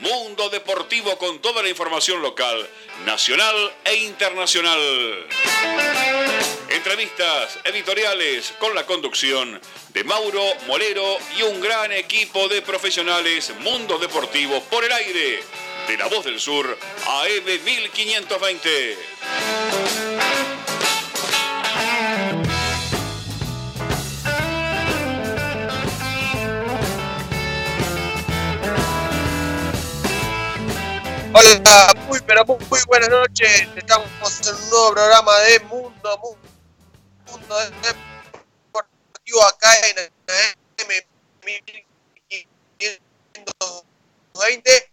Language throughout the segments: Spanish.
Mundo Deportivo con toda la información local, nacional e internacional. Entrevistas editoriales con la conducción de Mauro Molero y un gran equipo de profesionales Mundo Deportivo por el aire de La Voz del Sur AM 1520. Muy pero muy, buenas noches. Estamos en un nuevo programa de Mundo, Mundo Deportivo acá en M 1520. En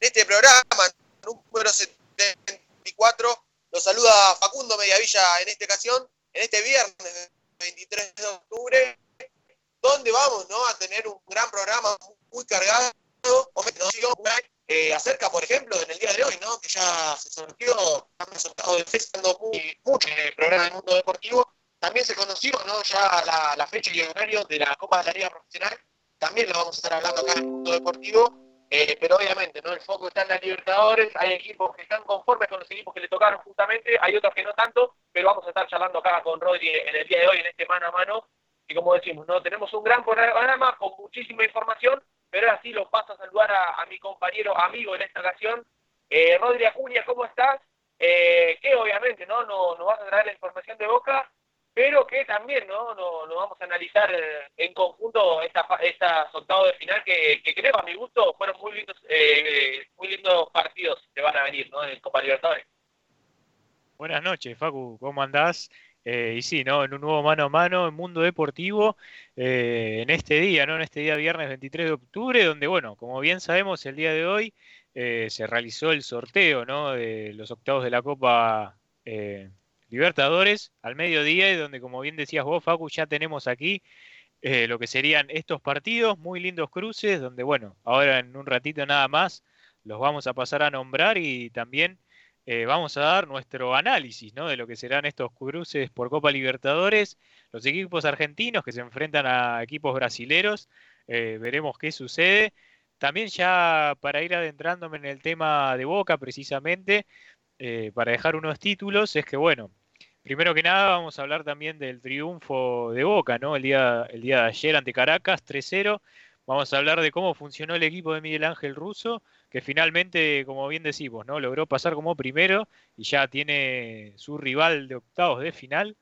este programa número 74 lo saluda Facundo Mediavilla en esta ocasión, en este viernes 23 de octubre, donde vamos ¿no? a tener un gran programa muy cargado. Eh, acerca, por ejemplo, en el día de hoy, ¿no? que ya se sortió, estamos estado de muy, mucho en el programa del mundo deportivo, también se conoció ¿no? ya la, fecha y el horario de la Copa de la Liga Profesional, también lo vamos a estar hablando acá en el mundo deportivo, eh, pero obviamente ¿no? el foco está en la Libertadores, hay equipos que están conformes con los equipos que le tocaron justamente, hay otros que no tanto, pero vamos a estar charlando acá con Rodri en el día de hoy, en este mano a mano, y como decimos, ¿no? tenemos un gran programa con muchísima información, pero ahora sí lo paso a saludar a, mi compañero amigo en esta ocasión, eh, Rodri Acuña, ¿cómo estás? Eh, que obviamente no nos no vas a traer la información de Boca, pero que también no nos no vamos a analizar eh, en conjunto esta, esta octavos de final que, que, creo a mi gusto fueron muy lindos eh, muy lindos partidos que van a venir ¿no? en Copa Libertadores. Buenas noches, Facu, ¿cómo andás? Eh, y sí, ¿no? En un nuevo mano a mano en Mundo Deportivo, eh, en este día, ¿no? En este día viernes 23 de octubre, donde, bueno, como bien sabemos, el día de hoy eh, se realizó el sorteo, ¿no? De los octavos de la Copa Libertadores al mediodía, y donde, como bien decías vos, Facu, ya tenemos aquí lo que serían estos partidos, muy lindos cruces, donde, bueno, ahora en un ratito nada más los vamos a pasar a nombrar y también eh, vamos a dar nuestro análisis de lo que serán estos cruces por Copa Libertadores, los equipos argentinos que se enfrentan a equipos brasileros, eh, veremos qué sucede. También ya para ir adentrándome en el tema de Boca precisamente, eh, para dejar unos títulos, es que bueno, primero que nada vamos a hablar también del triunfo de Boca, ¿no? El día, el día de ayer ante Caracas, 3-0. Vamos a hablar de cómo funcionó el equipo de Miguel Ángel Russo que finalmente, como bien decimos, ¿no? logró pasar como primero y ya tiene su rival de octavos de final.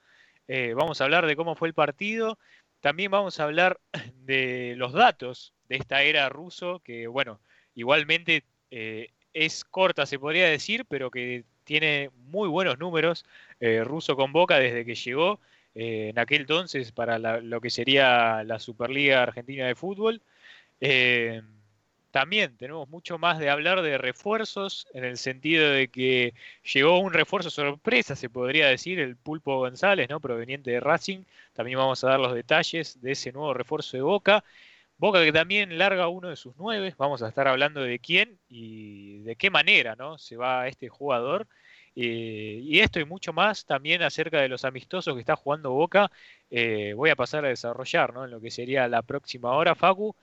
Eh, vamos a hablar de cómo fue el partido. También vamos a hablar de los datos de esta era ruso, que bueno, igualmente eh, es corta, se podría decir, pero que tiene muy buenos números. Eh, ruso con Boca desde que llegó en aquel entonces para lo que sería la Superliga Argentina de Fútbol. También tenemos mucho más de hablar de refuerzos, en el sentido de que llegó un refuerzo sorpresa, se podría decir, el Pulpo González, ¿no? proveniente de Racing. También vamos a dar los detalles de ese nuevo refuerzo de Boca. Boca que también larga uno de sus nueve. Vamos a estar hablando de quién y de qué manera ¿no? se va este jugador. Eh, y esto y mucho más también acerca de los amistosos que está jugando Boca. Eh, voy a pasar a desarrollar ¿no? en lo que sería la próxima hora, Facu.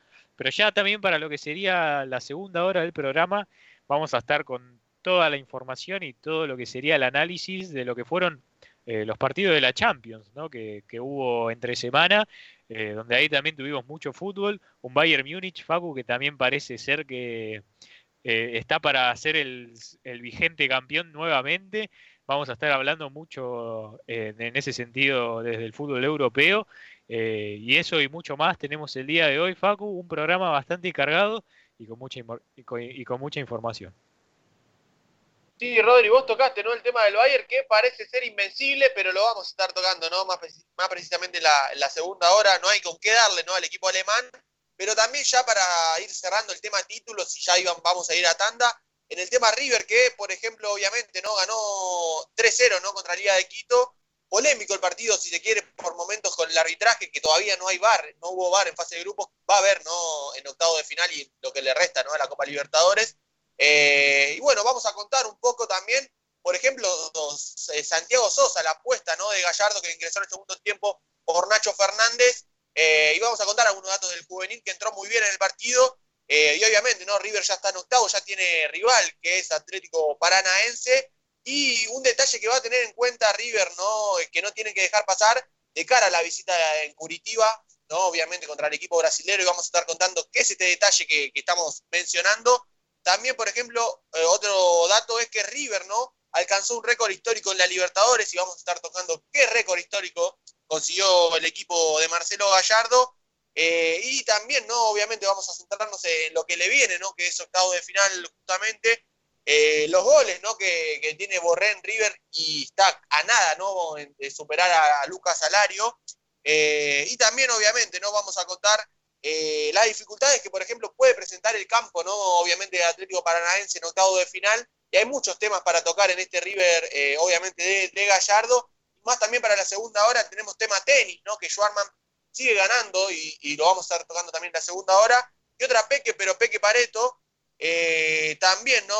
Pero ya también para lo que sería la segunda hora del programa, vamos a estar con toda la información y todo lo que sería el análisis de lo que fueron eh, los partidos de la Champions, ¿no? que, hubo entre semana, eh, donde ahí también tuvimos mucho fútbol. Un Bayern Múnich, Facu, que también parece ser que eh, está para ser el, el, vigente campeón nuevamente. Vamos a estar hablando mucho en ese sentido desde el fútbol europeo eh, y eso y mucho más tenemos el día de hoy, Facu, un programa bastante cargado y con mucha, información. Sí, Rodri, vos tocaste ¿no? el tema del Bayern, que parece ser invencible, pero lo vamos a estar tocando ¿no? más, más precisamente en la, segunda hora. No hay con qué darle ¿no? al equipo alemán, pero también ya para ir cerrando el tema títulos, y ya iban, vamos a ir a tanda, en el tema River, que por ejemplo, obviamente, no ganó 3-0 ¿no? contra Liga de Quito, polémico el partido, si se quiere, por momentos con el arbitraje, que todavía no hay VAR, no hubo VAR en fase de grupos, va a haber ¿no? en octavo de final y lo que le resta ¿no? a la Copa Libertadores. Eh, y bueno, vamos a contar un poco también, por ejemplo, eh, Santiago Sosa, la apuesta ¿no? de Gallardo que ingresó en el segundo tiempo por Nacho Fernández. Eh, y vamos a contar algunos datos del juvenil que entró muy bien en el partido. Eh, y obviamente, ¿no? River ya está en octavo, ya tiene rival, que es Atlético Paranaense. Y un detalle que va a tener en cuenta River, ¿no? Que no tienen que dejar pasar de cara a la visita en Curitiba, ¿no? Obviamente contra el equipo brasilero, y vamos a estar contando qué es este detalle que, estamos mencionando. También, por ejemplo, eh, otro dato es que River, ¿no? Alcanzó un récord histórico en la Libertadores y vamos a estar tocando qué récord histórico consiguió el equipo de Marcelo Gallardo. Eh, y también, ¿no? Obviamente vamos a centrarnos en lo que le viene, ¿no? Que es octavo de final justamente. Eh, los goles, ¿no? Que, tiene Borré en River y está a nada, ¿no? De superar a, Lucas Salario. Eh, y también, obviamente, ¿no? Vamos a contar las dificultades que, por ejemplo, puede presentar el campo, ¿no? Obviamente, Atlético Paranaense en octavo de final. Y hay muchos temas para tocar en este River, obviamente, de, de Gallardo más también para la segunda hora tenemos tema tenis, ¿no? Que Schwarman sigue ganando y, lo vamos a estar tocando también en la segunda hora. Y otra Peque, pero Peque Pareto, eh, también no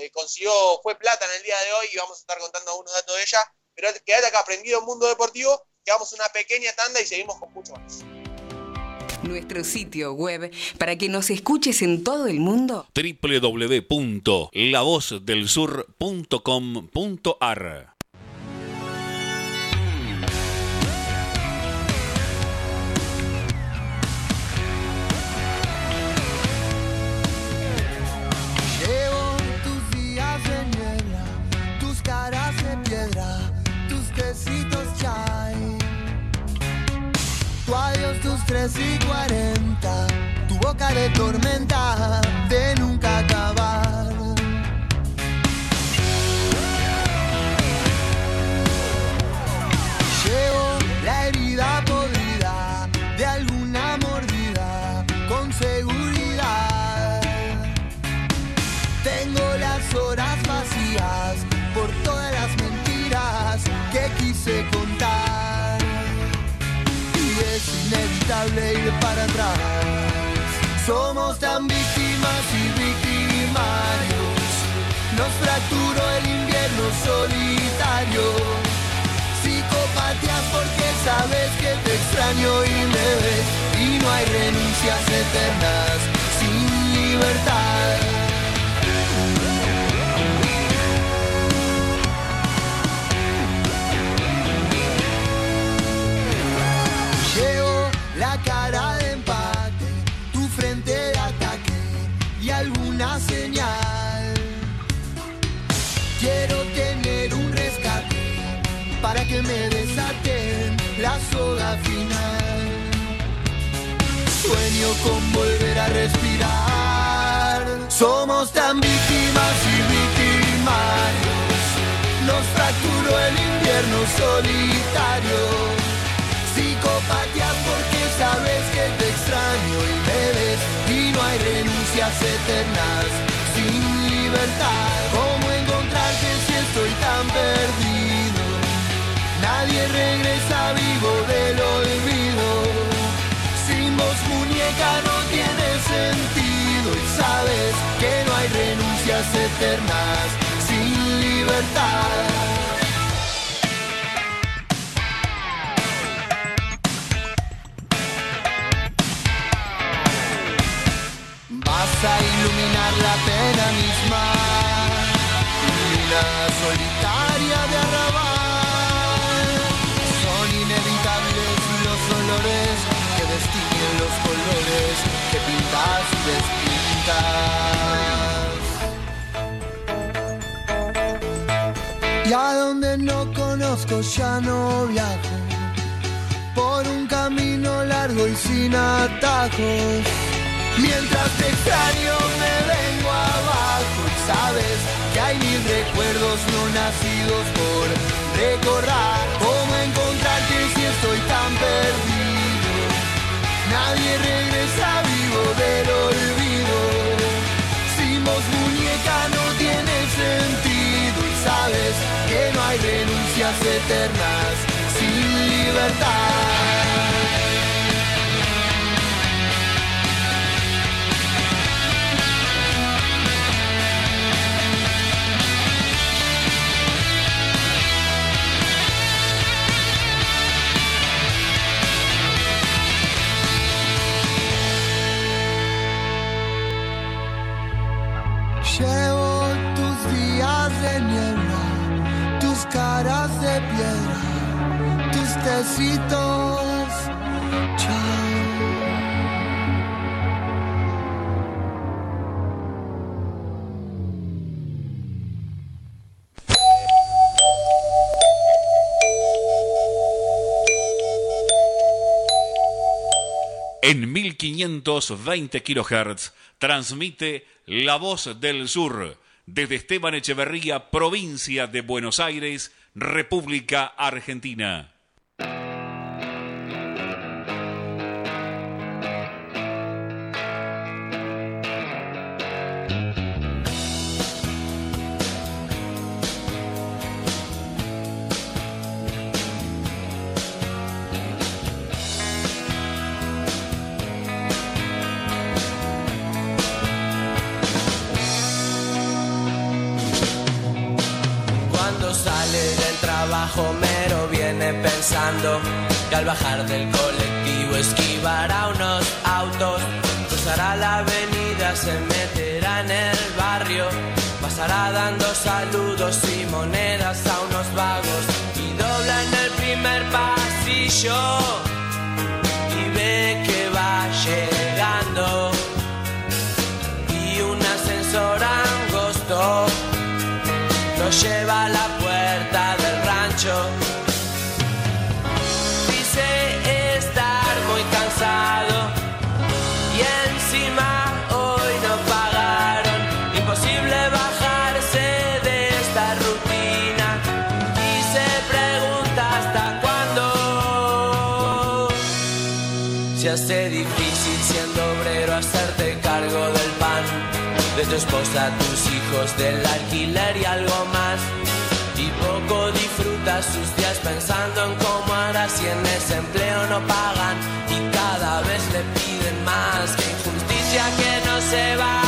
eh, consiguió, fue plata en el día de hoy y vamos a estar contando algunos datos de ella. Pero quédate acá, aprendido Mundo Deportivo, que vamos a una pequeña tanda y seguimos con mucho más. Nuestro sitio web para que nos escuches en todo el mundo. www.lavozdelsur.com.ar de tormenta de nunca acabar. Llevo la herida podrida de alguna mordida con seguridad. Tengo las horas vacías por todas las mentiras que quise contar. Y es inevitable ir para atrás. Somos tan víctimas y victimarios. Nos fracturó el invierno solitario. Psicopatías porque sabes que te extraño y me ves. Y no hay renuncias eternas sin libertad. Me desaten la soga final. Sueño con volver a respirar. Somos tan víctimas y victimarios. Nos fracturó el invierno solitario. Psicopatía porque sabes que te extraño y me ves. Y no hay renuncias eternas sin libertad. ¿Cómo encontrarte si estoy tan perdido? Nadie regresa vivo del olvido. Sin vos muñeca no tiene sentido y sabes que no hay renuncias eternas sin libertad. Vas a iluminar la pena misma, y a donde no conozco ya no viajo, por un camino largo y sin atajos. Mientras te extraño me vengo abajo y sabes que hay mil recuerdos no nacidos por recordar. ¿Cómo encontrarte si estoy tan perdido? Nadie regresa vivo del olvido. Sin vos muñeca no tiene sentido y sabes que no hay renuncias eternas sin libertad. Tecitos. Chao. En 1520 kHz transmite La Voz del Sur desde Esteban Echeverría, provincia de Buenos Aires, República Argentina. Pensando que al bajar del colectivo esquivará unos autos, cruzará la avenida, se meterá en el barrio, pasará dando saludos y monedas a unos vagos y dobla en el primer pasillo y ve que va llegando y un ascensor angosto lo lleva a la de tu esposa, tus hijos, del alquiler y algo más. Y poco disfruta sus días pensando en cómo hará si en ese empleo no pagan y cada vez le piden más. Que injusticia que no se valore,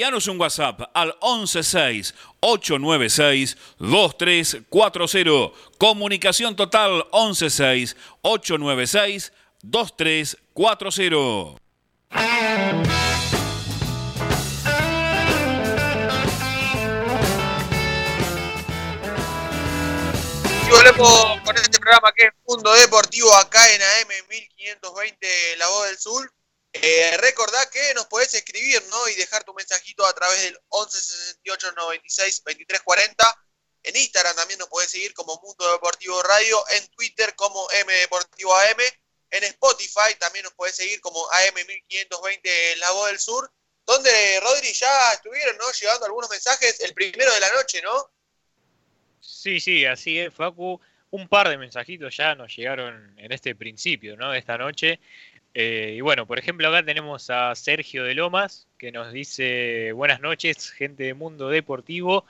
Envíanos un WhatsApp al 116-896-2340. Comunicación total 116-896-2340. Y volvemos con este programa que es Mundo Deportivo acá en AM 1520 La Voz del Sur. Eh, recordá que nos podés escribir ¿no? y dejar tu mensajito a través del 11 68 96 23 40. En Instagram también nos podés seguir como Mundo Deportivo Radio, en Twitter como M Deportivo AM, en Spotify también nos podés seguir como AM 1520 La Voz del Sur, donde Rodri ya estuvieron ¿no? llegando algunos mensajes el primero de la noche, ¿no? Sí, sí, así es, Facu. Un par de mensajitos ya nos llegaron en este principio, ¿no? De esta noche. Eh, y bueno, por ejemplo, acá tenemos a Sergio de Lomas, que nos dice, buenas noches, gente de Mundo Deportivo.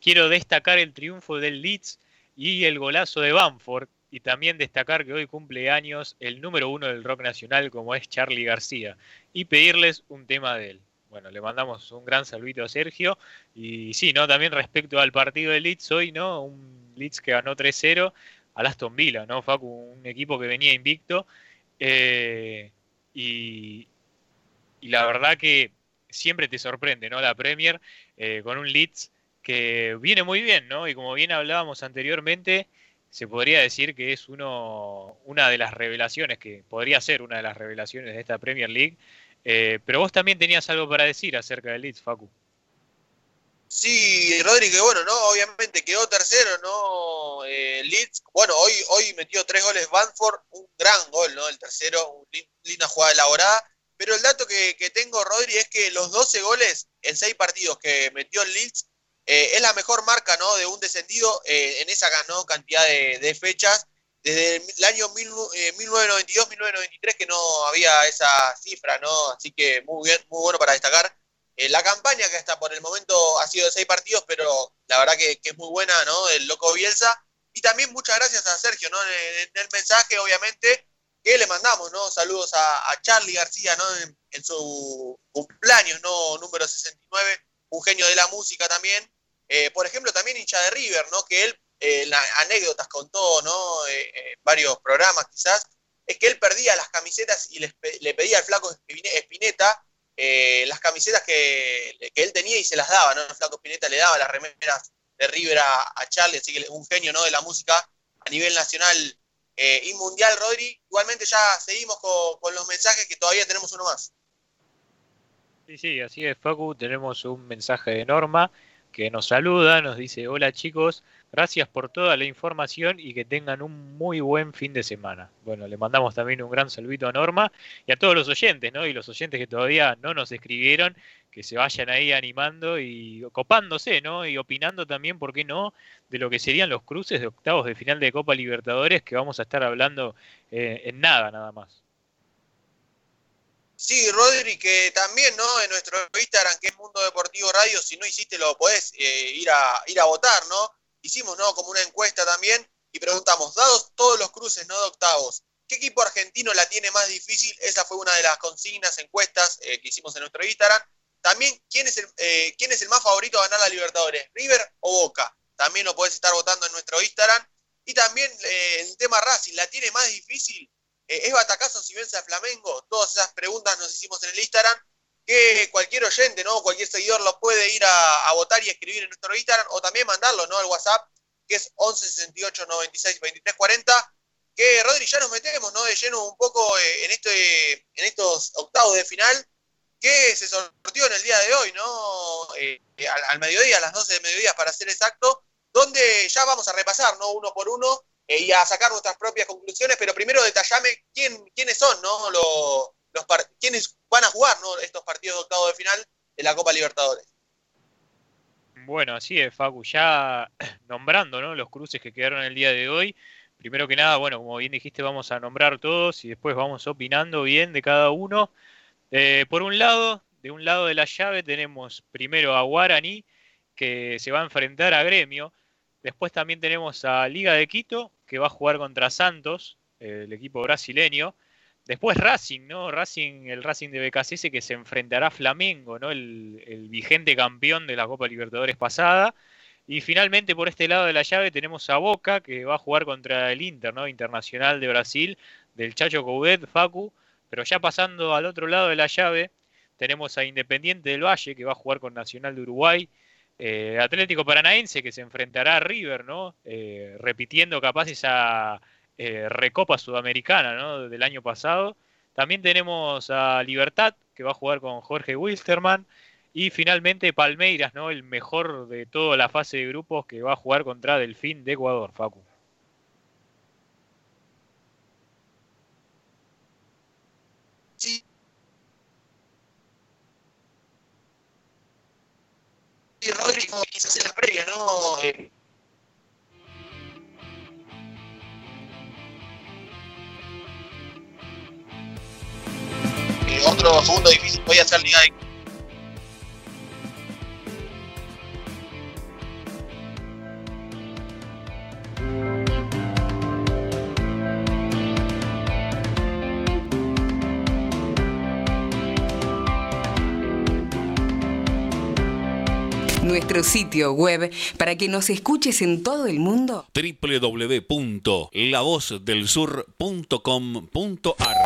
Quiero destacar el triunfo del Leeds y el golazo de Bamford. Y también destacar que hoy cumple años el número uno del rock nacional, como es Charlie García. Y pedirles un tema de él. Bueno, le mandamos un gran saludito a Sergio. Y sí, ¿no? También respecto al partido de Leeds hoy, ¿no? Un Leeds que ganó 3-0 al Aston Villa, ¿no? Facu, un equipo que venía invicto. Eh, y, la verdad que siempre te sorprende, ¿no? La Premier eh, con un Leeds que viene muy bien, ¿no? Y como bien hablábamos anteriormente, se podría decir que es uno, una de las revelaciones, que podría ser una de las revelaciones de esta Premier League, eh, pero vos también tenías algo para decir acerca del Leeds, Facu. Sí, Rodri, bueno, ¿no? Obviamente quedó tercero, ¿no? Eh, Leeds, bueno, hoy, hoy metió tres goles Banford, un gran gol, ¿no? El tercero, una linda jugada elaborada. Pero el dato que, tengo, Rodri, es que los 12 goles en seis partidos que metió el Leeds eh, es la mejor marca, ¿no? De un descendido en esa cantidad de fechas desde el año 1992-1993 eh, que no había esa cifra, ¿no? Así que muy bien, muy bueno para destacar. Eh, la campaña que hasta por el momento ha sido de seis partidos, pero la verdad que, es muy buena, ¿no? El loco Bielsa. Y también muchas gracias a Sergio, ¿no? En, el mensaje, obviamente, que le mandamos, ¿no? Saludos a, Charlie García, ¿no? En, su cumpleaños, ¿no? Número 69, un genio de la música también. Eh, por ejemplo, también hincha de River, ¿no? Que él eh, anécdotas contó, ¿no? Eh, eh, varios programas quizás, es que él perdía las camisetas y le pedía al flaco Espineta las camisetas que, él tenía y se las daba, ¿no? El flaco Espineta le daba las remeras de River a, Charlie, así que un genio, ¿no? De la música a nivel nacional y mundial, Rodri. Igualmente ya seguimos con, con los mensajes que todavía tenemos uno más. Sí, sí, así es, Facu. Tenemos un mensaje de Norma que nos saluda, nos dice, hola chicos, Gracias por toda la información y que tengan un muy buen fin de semana. Bueno, le mandamos también un gran saludito a Norma y a todos los oyentes, ¿no? Y los oyentes que todavía no nos escribieron, que se vayan ahí animando y copándose, ¿no? Y opinando también, ¿por qué no?, de lo que serían los cruces de octavos de final de Copa Libertadores, que vamos a estar hablando eh, en nada, nada más. Sí, Rodri, que también, ¿no? En nuestro Instagram, que es Mundo Deportivo Radio, si no hiciste, lo podés eh, ir, a, ir a votar, ¿no? Hicimos ¿no? como una encuesta también y preguntamos, dados todos los cruces ¿no? de octavos, ¿qué equipo argentino la tiene más difícil? Esa fue una de las consignas, encuestas eh, que hicimos en nuestro Instagram. También, ¿quién es, el, eh, ¿quién es el más favorito a ganar la Libertadores? ¿River o Boca? También lo podés estar votando en nuestro Instagram. Y también eh, el tema Racing, ¿la tiene más difícil? ¿Es batacazo si vence a Flamengo? Todas esas preguntas nos hicimos en el Instagram que cualquier oyente, ¿no? Cualquier seguidor lo puede ir a, votar y escribir en nuestro Instagram o también mandarlo, ¿no? Al WhatsApp, que es 11 68 96 23 40. Que Rodri, ya nos metemos, ¿no? De lleno un poco eh, en, este, en estos octavos de final que se sortió en el día de hoy, ¿no? Eh, al, mediodía, a las 12 de mediodía para ser exacto, donde ya vamos a repasar, ¿no? Uno por uno eh, y a sacar nuestras propias conclusiones, pero primero detallame quién, quiénes son, ¿no? Los quiénes van a jugar estos partidos de octavo de final de la Copa Libertadores. Bueno, así es, Facu, ya nombrando los cruces que quedaron el día de hoy. Primero que nada, bueno, como bien dijiste, vamos a nombrar todos y después vamos opinando bien de cada uno. Eh, por un lado, de un lado de la llave tenemos primero a Guaraní, que se va a enfrentar a Gremio. Después también tenemos a Liga de Quito, que va a jugar contra Santos, el equipo brasileño. Después Racing, ¿no? Racing, el Racing de BKCS que se enfrentará a Flamengo, ¿no? El, vigente campeón de la Copa Libertadores pasada. Y finalmente por este lado de la llave tenemos a Boca, que va a jugar contra el Inter, ¿no? Internacional de Brasil, del Chacho Coudet, Facu. Pero ya pasando al otro lado de la llave, tenemos a Independiente del Valle, que va a jugar con Nacional de Uruguay. Eh, Atlético Paranaense, que se enfrentará a River, ¿no? Eh, repitiendo capaz esa eh, Recopa Sudamericana ¿no? del año pasado. También tenemos a Libertad, que va a jugar con Jorge Wilstermann. Y finalmente Palmeiras, ¿no? El mejor de toda la fase de grupos que va a jugar contra Delfín de Ecuador, Facu. Sí. Rodri, quizás en la previa, ¿no? Otro segundo difícil podía ser Liga de nuestro sitio web para que nos escuches en todo el mundo. www.lavozdelsur.com.ar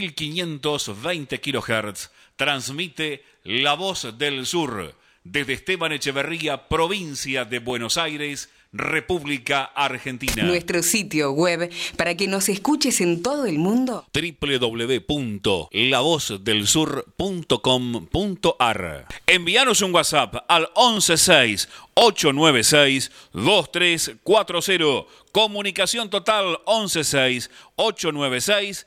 1520 kHz, transmite La Voz del Sur desde Esteban Echeverría, provincia de Buenos Aires, República Argentina. Nuestro sitio web para que nos escuches en todo el mundo. www.lavozdelsur.com.ar Envíanos un WhatsApp al 116-896-2340. Comunicación total 116-896-2340.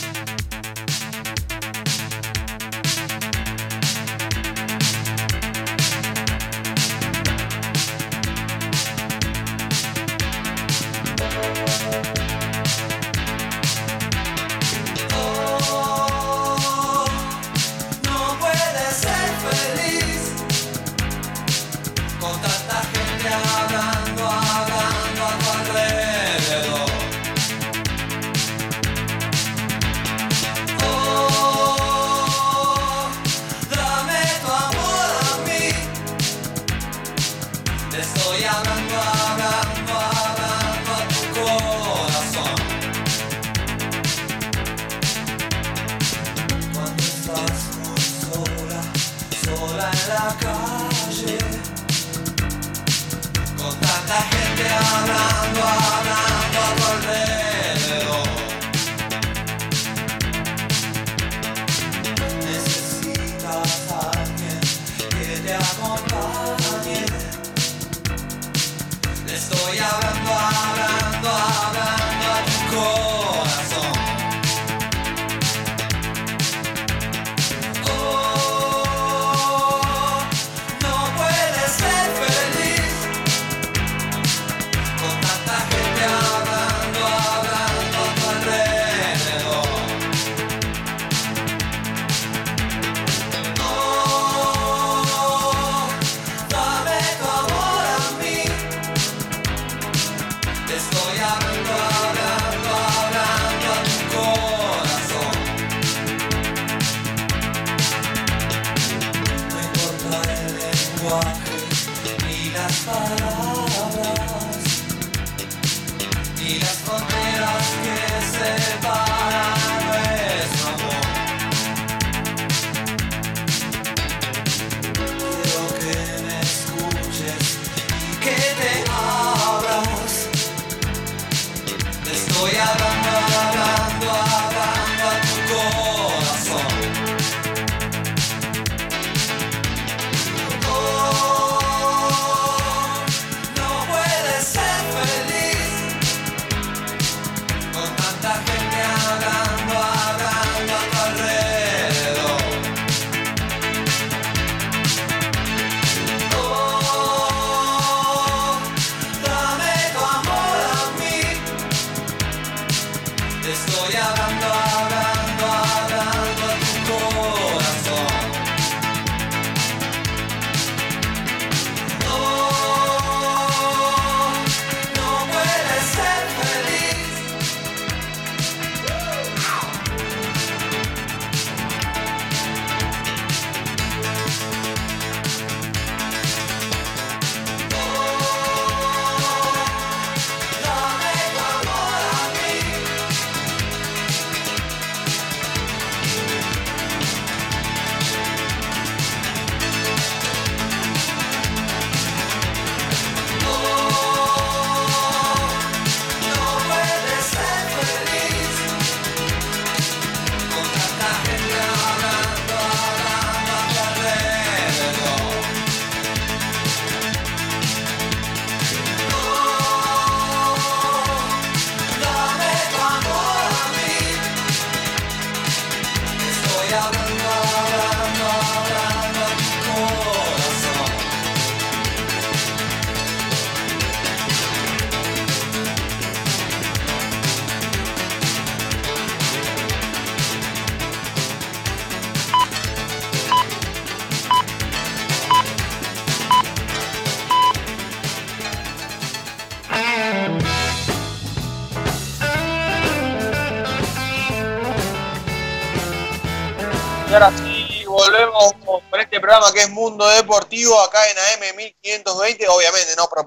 Programa que es Mundo Deportivo acá en AM 1520, obviamente no por,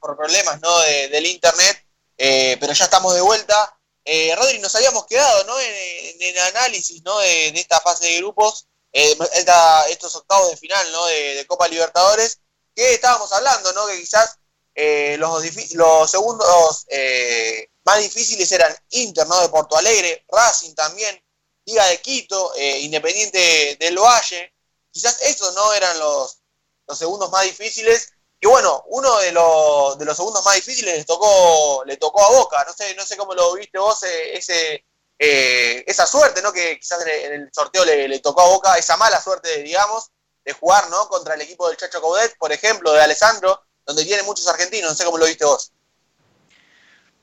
por problemas ¿no? del internet, eh, pero ya estamos de vuelta. Eh, Rodri, nos habíamos quedado ¿no? en, el análisis ¿no? de, esta fase de grupos, eh, estos octavos de final ¿no? de, Copa Libertadores, que estábamos hablando, ¿no? que quizás eh, los, los segundos más difíciles eran Inter ¿no? de Porto Alegre, Racing también, Liga de Quito, Independiente del Valle. Quizás esos no eran los, los segundos más difíciles. Y bueno, uno de los, de los segundos más difíciles le tocó, le tocó a Boca. No sé, no sé cómo lo viste vos, eh, ese, eh, esa suerte, ¿no? Que quizás en el sorteo le, tocó a Boca, esa mala suerte, digamos, de jugar, ¿no? Contra el equipo del Chacho Caudet, por ejemplo, de Alessandro, donde tiene muchos argentinos. No sé cómo lo viste vos.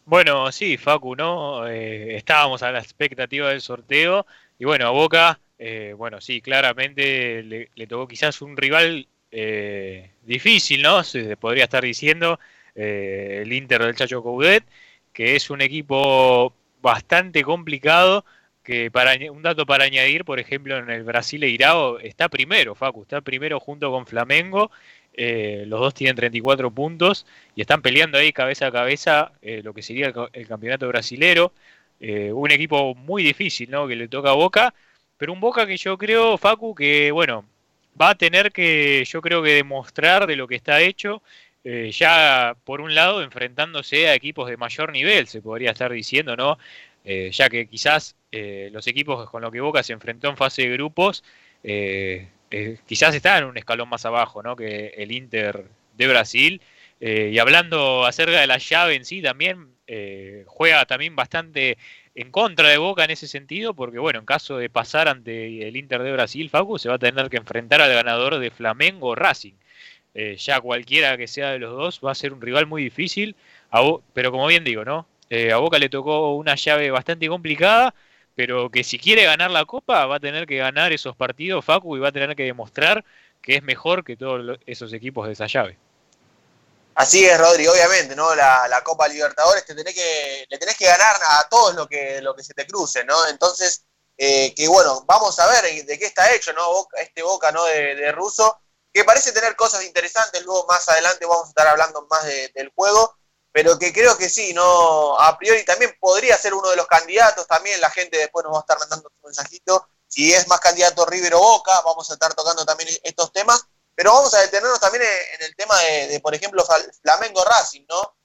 Bueno, sí, Facu, ¿no? Eh, estábamos a la expectativa del sorteo y bueno, a Boca, eh, bueno, sí, claramente le, tocó quizás un rival eh, difícil, ¿no? Se podría estar diciendo el Inter del Chacho Coudet, que es un equipo bastante complicado, que para un dato para añadir, por ejemplo, en el Brasil Irao está primero, Facu, está primero junto con Flamengo eh, los dos tienen 34 puntos y están peleando ahí cabeza a cabeza eh, lo que sería el, campeonato brasilero. Eh, un equipo muy difícil, ¿no? Que le toca a Boca, pero un Boca que yo creo, Facu, que bueno, va a tener que, yo creo que demostrar de lo que está hecho. ya por un lado enfrentándose a equipos de mayor nivel, se podría estar diciendo, ¿no? ya que quizás los equipos con los que Boca se enfrentó en fase de grupos eh, quizás está en un escalón más abajo ¿no? que el Inter de Brasil. Eh, y hablando acerca de la llave en sí, también eh, juega también bastante en contra de Boca en ese sentido, porque bueno, en caso de pasar ante el Inter de Brasil, Facu se va a tener que enfrentar al ganador de Flamengo Racing. ya cualquiera que sea de los dos va a ser un rival muy difícil, pero como bien digo, ¿no? a Boca le tocó una llave bastante complicada pero que si quiere ganar la Copa va a tener que ganar esos partidos, Facu, y va a tener que demostrar que es mejor que todos esos equipos de esa llave. Así es, Rodri, obviamente, ¿no? La, Copa Libertadores te tenés que, le tenés que ganar a todos lo que, lo que se te cruce, ¿no? Entonces, eh, que bueno, vamos a ver de qué está hecho, ¿no? este Boca, ¿no? De, de Russo, que parece tener cosas interesantes, luego más adelante vamos a estar hablando más del juego, pero que creo que sí, no a priori también podría ser uno de los candidatos, también la gente después nos va a estar mandando un mensajito, si es más candidato River o Boca, vamos a estar tocando también estos temas, pero vamos a detenernos también en el tema de, por ejemplo, Flamengo Racing, ¿no?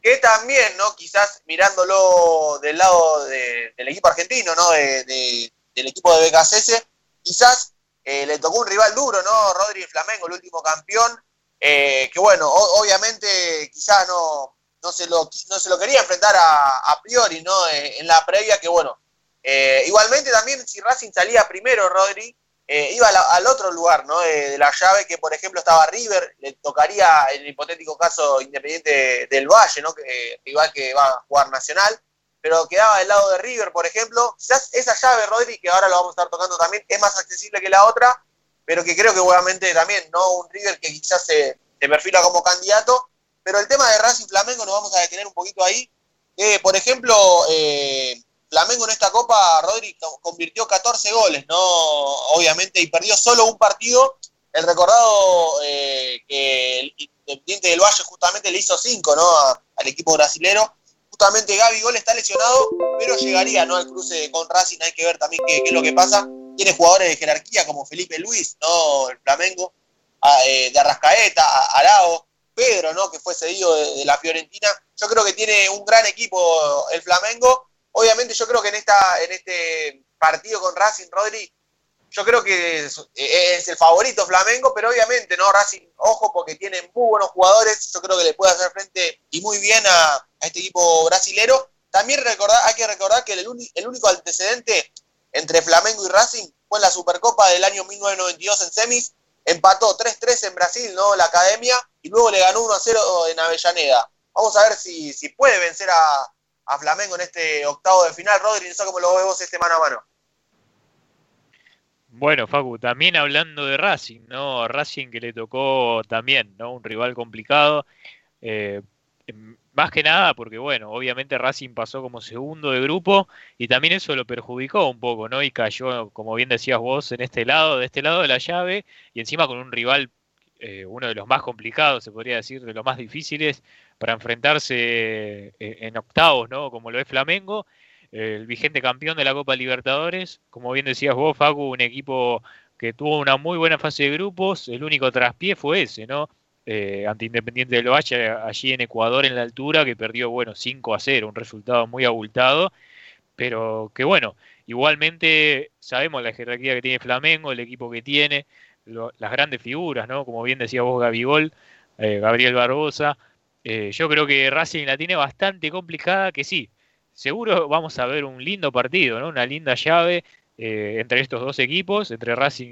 Que también, ¿no? Quizás mirándolo del lado del equipo argentino, ¿no? del equipo de BKCS, quizás eh, le tocó un rival duro, ¿no? Rodri Flamengo, el último campeón, eh, que bueno, obviamente quizás no, no se lo, no se lo quería enfrentar a, priori, ¿no? Eh, en la previa, que bueno. Eh, igualmente también si Racing salía primero, Rodri, eh, iba al otro lugar, ¿no? De, la llave, que por ejemplo estaba River, le tocaría el hipotético caso Independiente del Valle, ¿no? Que, igual que va a jugar Nacional, pero quedaba del lado de River, por ejemplo. Quizás esa llave, Rodri, que ahora lo vamos a estar tocando también, es más accesible que la otra, pero que creo que obviamente también, ¿no? Un River que quizás se, se perfila como candidato, pero el tema de Racing Flamengo nos vamos a detener un poquito ahí. Eh, por ejemplo, eh, Flamengo en esta Copa, Rodri convirtió 14 goles, ¿no? Obviamente, y perdió solo un partido. El recordado eh, que el Independiente del Valle justamente le hizo 5, ¿no? al equipo brasilero. Justamente Gaby Gol está lesionado, pero llegaría, ¿no? Al cruce con Racing. Hay que ver también qué, es lo que pasa. Tiene jugadores de jerarquía como Felipe Luis, ¿no? El Flamengo, ah, de Arrascaeta, Arao, Pedro, ¿no? que fue cedido de, la Fiorentina. Yo creo que tiene un gran equipo el Flamengo. Obviamente yo creo que en, esta, en este partido con Racing, Rodri, yo creo que es, el favorito Flamengo, pero obviamente, ¿no? Racing, ojo, porque tiene muy buenos jugadores, yo creo que le puede hacer frente y muy bien a, este equipo brasilero. También recordar, hay que recordar que el, único antecedente entre Flamengo y Racing fue en la Supercopa del año 1992 en semis, empató 3-3 en Brasil, ¿no? La academia, y luego le ganó 1-0 en Avellaneda. Vamos a ver si, si puede vencer a, Flamengo en este octavo de final. Rodri, no sé cómo lo ves vos este mano a mano. Bueno, Facu, también hablando de Racing, ¿no? Racing que le tocó también, ¿no? Un rival complicado. Eh, más que nada porque, bueno, obviamente Racing pasó como segundo de grupo y también eso lo perjudicó un poco, ¿no? Y cayó, como bien decías vos, en este lado, de este lado de la llave y encima con un rival, eh, uno de los más complicados, se podría decir, de los más difíciles para enfrentarse eh, en octavos, ¿no? Como lo es Flamengo, el vigente campeón de la Copa Libertadores, como bien decías vos, Facu, un equipo que tuvo una muy buena fase de grupos, el único traspié fue ese, ¿no? eh, ante Independiente del Valle allí en Ecuador en la altura, que perdió, bueno, 5 a 0, un resultado muy abultado, pero que bueno, igualmente sabemos la jerarquía que tiene Flamengo, el equipo que tiene, las grandes figuras, ¿no? Como bien decía vos, Gabigol, eh, Gabriel Barbosa, eh, yo creo que Racing la tiene bastante complicada, que sí, seguro vamos a ver un lindo partido, ¿no? Una linda llave eh, entre estos dos equipos, entre Racing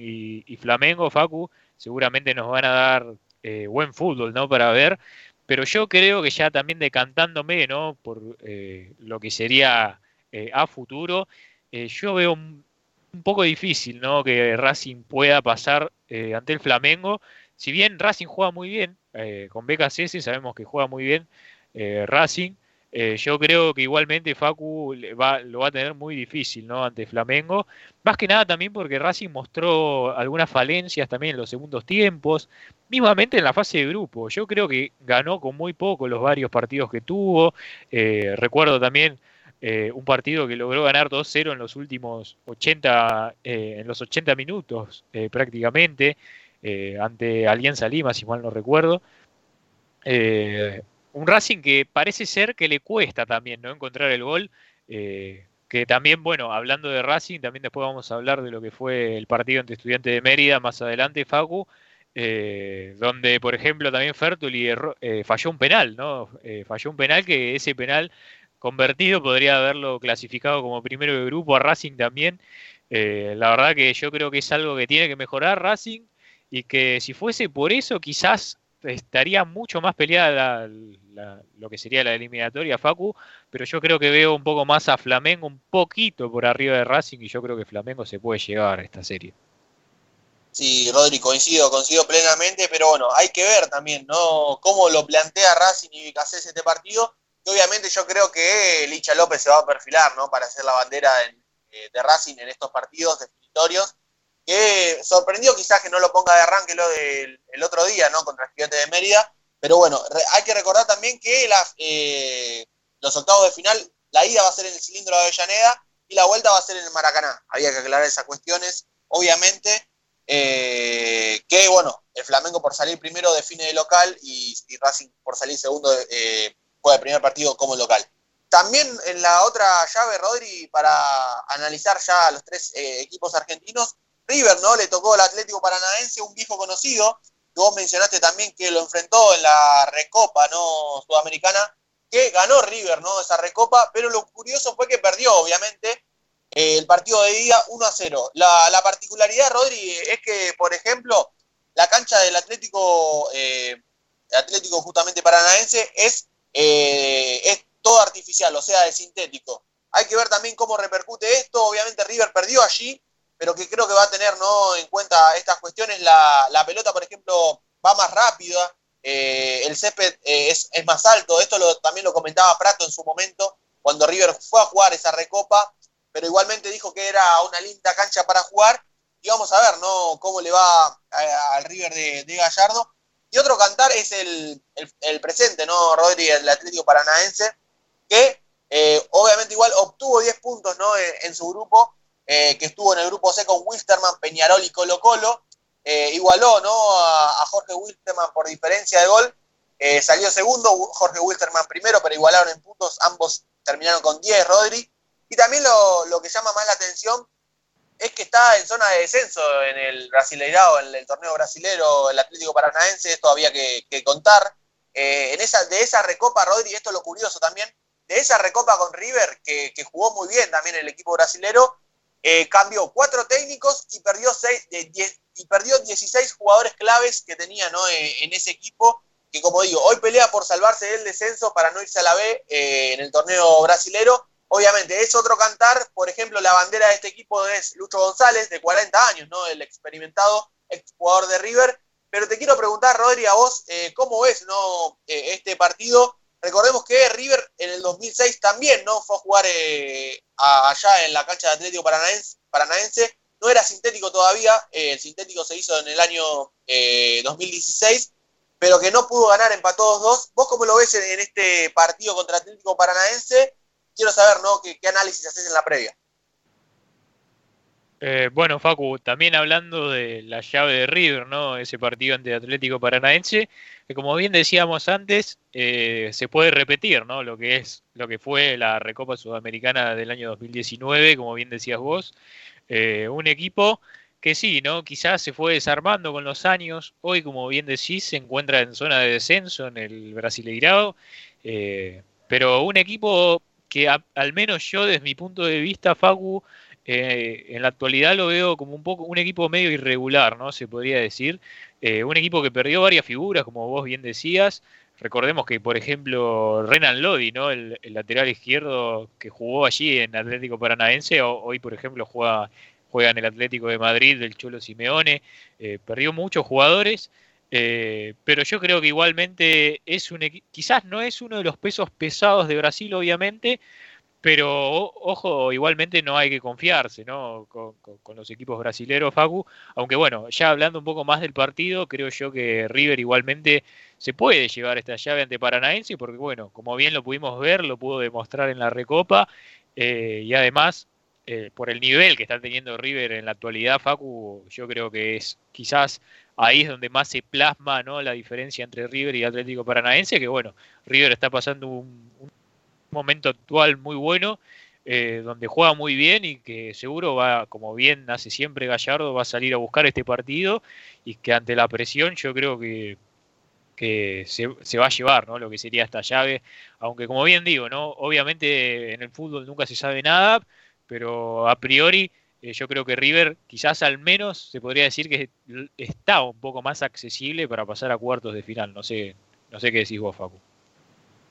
y, Flamengo, Facu, seguramente nos van a dar eh, buen fútbol, ¿no? Para ver. Pero yo creo que ya también decantándome, ¿no? Por lo que sería a futuro, yo veo un, poco difícil, ¿no? Que Racing pueda pasar ante el Flamengo. Si bien Racing juega muy bien, con BKC sabemos que juega muy bien Racing, eh, yo creo que igualmente Facu lo va a tener muy difícil ¿no? ante Flamengo. Más que nada también porque Racing mostró algunas falencias también en los segundos tiempos, mismamente en la fase de grupo. Yo creo que ganó con muy poco los varios partidos que tuvo. Eh, recuerdo también eh, un partido que logró ganar 2-0 en los últimos 80, en los 80 minutos prácticamente, ante Alianza Lima, si mal no recuerdo un Racing que parece ser que le cuesta también no encontrar el gol. Eh, que también, bueno, hablando de Racing, también después vamos a hablar de lo que fue el partido ante Estudiantes de Mérida más adelante, Facu, eh, donde, por ejemplo, también Fertuli eh, falló un penal, ¿no? falló un penal que ese penal convertido podría haberlo clasificado como primero de grupo a Racing también. la verdad que yo creo que es algo que tiene que mejorar Racing y que si fuese por eso quizás estaría mucho más peleada lo que sería la eliminatoria, Facu, pero yo creo que veo un poco más a Flamengo un poquito por arriba de Racing y yo creo que Flamengo se puede llevar a esta serie. Sí, Rodri, coincido, coincido plenamente, pero bueno, hay que ver también, ¿no? Cómo lo plantea Racing y Vicacés este partido, que obviamente yo creo que Licha López se va a perfilar, ¿no? Para hacer la bandera eh, de Racing en estos partidos definitorios que sorprendió quizás que no lo ponga de arranque lo del el otro día, ¿no? Contra Estudiantes de Mérida. Pero bueno, hay que recordar también que eh, los octavos de final, la ida va a ser en el cilindro de Avellaneda y la vuelta va a ser en el Maracaná. Había que aclarar esas cuestiones, obviamente. Eh, que bueno, el Flamengo por salir primero define de local y, Racing por salir segundo eh, juega el primer partido como local. También en la otra llave, Rodri, para analizar ya los tres eh, equipos argentinos, River, ¿no? Le tocó al Atlético Paranaense, un viejo conocido, que vos mencionaste también que lo enfrentó en la Recopa, ¿no? Sudamericana, que ganó River, ¿no? Esa Recopa, pero lo curioso fue que perdió, obviamente, el partido de ida 1 a 0. La, particularidad, Rodri, es que, por ejemplo, la cancha del Atlético, eh, Atlético justamente Paranaense es, eh, es todo artificial, o sea, es sintético. Hay que ver también cómo repercute esto. Obviamente River perdió allí, pero que creo que va a tener ¿no? en cuenta estas cuestiones. La, la pelota, por ejemplo, va más rápida, eh, el césped eh, es, es, más alto. Esto lo, también lo comentaba Prato en su momento, cuando River fue a jugar esa recopa, pero igualmente dijo que era una linda cancha para jugar. Y vamos a ver ¿no? cómo le va al River de, de, Gallardo. Y otro cantar es el, el, presente, ¿no, Rodri, el Atlético Paranaense, que eh, obviamente igual obtuvo 10 puntos ¿no? en, en su grupo eh, que estuvo en el grupo C con Wilstermann, Peñarol y Colo Colo. Eh, igualó ¿no? a, Jorge Wilstermann por diferencia de gol. Eh, salió segundo, Jorge Wilstermann primero, pero igualaron en puntos. Ambos terminaron con 10, Rodri. Y también lo, que llama más la atención es que está en zona de descenso en el Brasileirao, en el torneo brasilero, el Atlético Paranaense, esto había que, contar. en esa, de esa recopa, Rodri, esto es lo curioso también, de esa recopa con River, que, que jugó muy bien también el equipo brasilero, eh, cambió cuatro técnicos y perdió, seis, de y perdió 16 jugadores claves que tenía eh, en ese equipo, que como digo, hoy pelea por salvarse del descenso para no irse a la B eh, en el torneo brasilero. Obviamente es otro cantar, por ejemplo, la bandera de este equipo es Lucho González, de 40 años, ¿no? el experimentado exjugador de River. Pero te quiero preguntar, Rodri, a vos, ¿cómo ves ¿no? este partido? Recordemos que River en el 2006 también no fue a jugar eh, allá en la cancha de Atlético Paranaense, no era sintético todavía, eh, el sintético se hizo en el año 2016, pero que no pudo ganar, empató 2-2. ¿Vos cómo lo ves en, este partido contra Atlético Paranaense? Quiero saber, ¿no? ¿Qué, qué análisis haces en la previa? Eh, bueno, Facu, también hablando de la llave de River, ¿no? Ese partido ante Atlético Paranaense, que como bien decíamos antes, eh, se puede repetir, ¿no? Lo que es, lo que fue la Recopa Sudamericana del año 2019, como bien decías vos, eh, un equipo que sí, ¿no? Quizás se fue desarmando con los años. Hoy, como bien decís, se encuentra en zona de descenso en el Brasileirado. pero un equipo que al menos yo, desde mi punto de vista, Facu, eh, en la actualidad lo veo como un poco un equipo medio irregular, ¿no? Se podría decir. Eh, un equipo que perdió varias figuras, como vos bien decías. Recordemos que, por ejemplo, Renan Lodi, ¿no? El, lateral izquierdo que jugó allí en Atlético Paranaense, hoy, por ejemplo, juega, juega en el Atlético de Madrid del Cholo Simeone. Eh, perdió muchos jugadores. pero yo creo que igualmente es un quizás no es uno de los pesos pesados de Brasil, obviamente, pero ojo, igualmente no hay que confiarse ¿no? Con, los equipos brasileños, Facu. Aunque bueno, ya hablando un poco más del partido, creo yo que River igualmente se puede llevar esta llave ante Paranaense, porque bueno, como bien lo pudimos ver, lo pudo demostrar en la Recopa, eh, y además, eh, por el nivel que está teniendo River en la actualidad, Facu, yo creo que es quizás ahí es donde más se plasma ¿no? la diferencia entre River y Atlético Paranaense, que bueno, River está pasando un momento actual muy bueno, eh, donde juega muy bien y que seguro va, como bien hace siempre Gallardo, va a salir a buscar este partido y que ante la presión yo creo que, que se, va a llevar ¿no? lo que sería esta llave, aunque como bien digo, ¿no? obviamente en el fútbol nunca se sabe nada, pero a priori eh, yo creo que River quizás al menos se podría decir que está un poco más accesible para pasar a cuartos de final, no sé, no sé qué decís vos, Facu.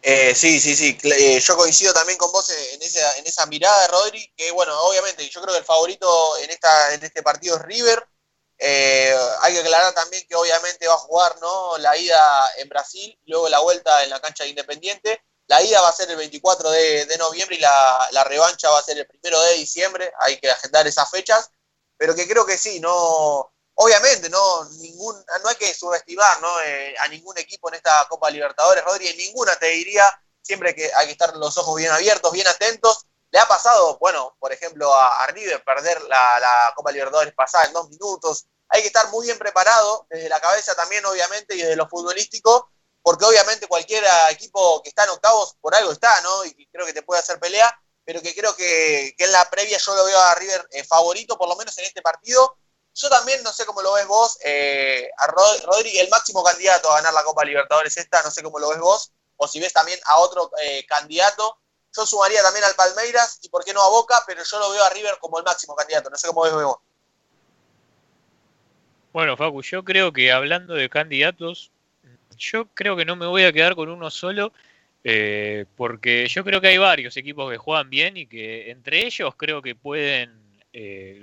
Eh, sí, sí, sí. Eh, yo coincido también con vos en esa, en esa mirada Rodri, que bueno, obviamente yo creo que el favorito en, esta, en este partido es River. Eh, hay que aclarar también que obviamente va a jugar ¿no? la ida en Brasil, luego la vuelta en la cancha de Independiente. La ida va a ser el 24 de, de noviembre y la, la, revancha va a ser el 1 de diciembre. Hay que agendar esas fechas. Pero que creo que sí, no, obviamente no ningún no hay que subestimar ¿no? Eh, a ningún equipo en esta Copa Libertadores Rodri en ninguna te diría siempre que hay que estar los ojos bien abiertos bien atentos. Le ha pasado bueno por ejemplo a, River perder la, Copa Libertadores pasada en dos minutos. Hay que estar muy bien preparado desde la cabeza también obviamente y desde lo futbolístico porque obviamente cualquier equipo que está en octavos por algo está no y creo que te puede hacer pelea pero que creo que, en la previa yo lo veo a River eh, favorito por lo menos en este partido yo también, no sé cómo lo ves vos, eh, a Rodri, el máximo candidato a ganar la Copa Libertadores esta, no sé cómo lo ves vos, o si ves también a otro eh, candidato. Yo sumaría también al Palmeiras y por qué no a Boca, pero yo lo veo a River como el máximo candidato, no sé cómo ves vos. Bueno, Facu, yo creo que hablando de candidatos, yo creo que no me voy a quedar con uno solo, eh, porque yo creo que hay varios equipos que juegan bien y que entre ellos creo que pueden eh,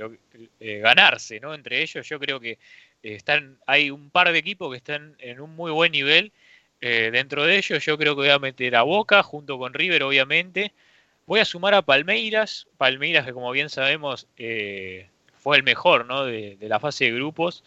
eh, ganarse, ¿no? Entre ellos yo creo que están, hay un par de equipos que están en un muy buen nivel. Eh, dentro de ellos yo creo que voy a meter a Boca junto con River, obviamente. Voy a sumar a Palmeiras, Palmeiras que como bien sabemos fue el mejor ¿no? de, de, la fase de grupos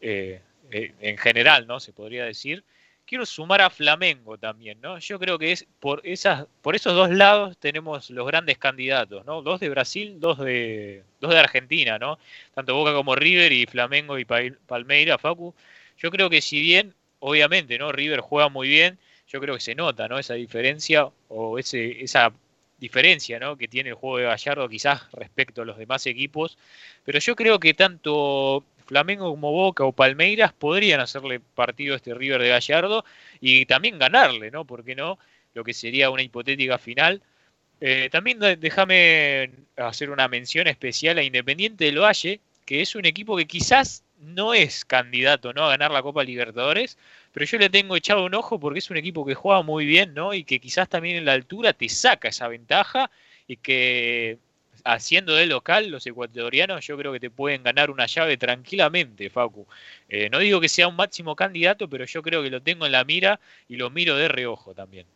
en general, ¿no? Se podría decir quiero sumar a Flamengo también, ¿no? Yo creo que es por esas, por esos dos lados tenemos los grandes candidatos, ¿no? Dos de Brasil, dos de, dos de Argentina, ¿no? Tanto Boca como River y Flamengo y Palmeiras, Facu. Yo creo que si bien, obviamente, ¿no? River juega muy bien, yo creo que se nota, ¿no? Esa diferencia o ese, esa diferencia, ¿no? Que tiene el juego de Gallardo quizás respecto a los demás equipos. Pero yo creo que tanto Flamengo como Boca o Palmeiras podrían hacerle partido a este River de Gallardo y también ganarle, ¿no? ¿Por qué no? Lo que sería una hipotética final. Eh, también déjame hacer una mención especial a Independiente del Valle, que es un equipo que quizás no es candidato ¿no? a ganar la Copa Libertadores, pero yo le tengo echado un ojo porque es un equipo que juega muy bien, ¿no? Y que quizás también en la altura te saca esa ventaja y que haciendo de local, los ecuatorianos yo creo que te pueden ganar una llave tranquilamente, Facu. Eh, no digo que sea un máximo candidato, pero yo creo que lo tengo en la mira y lo miro de reojo también.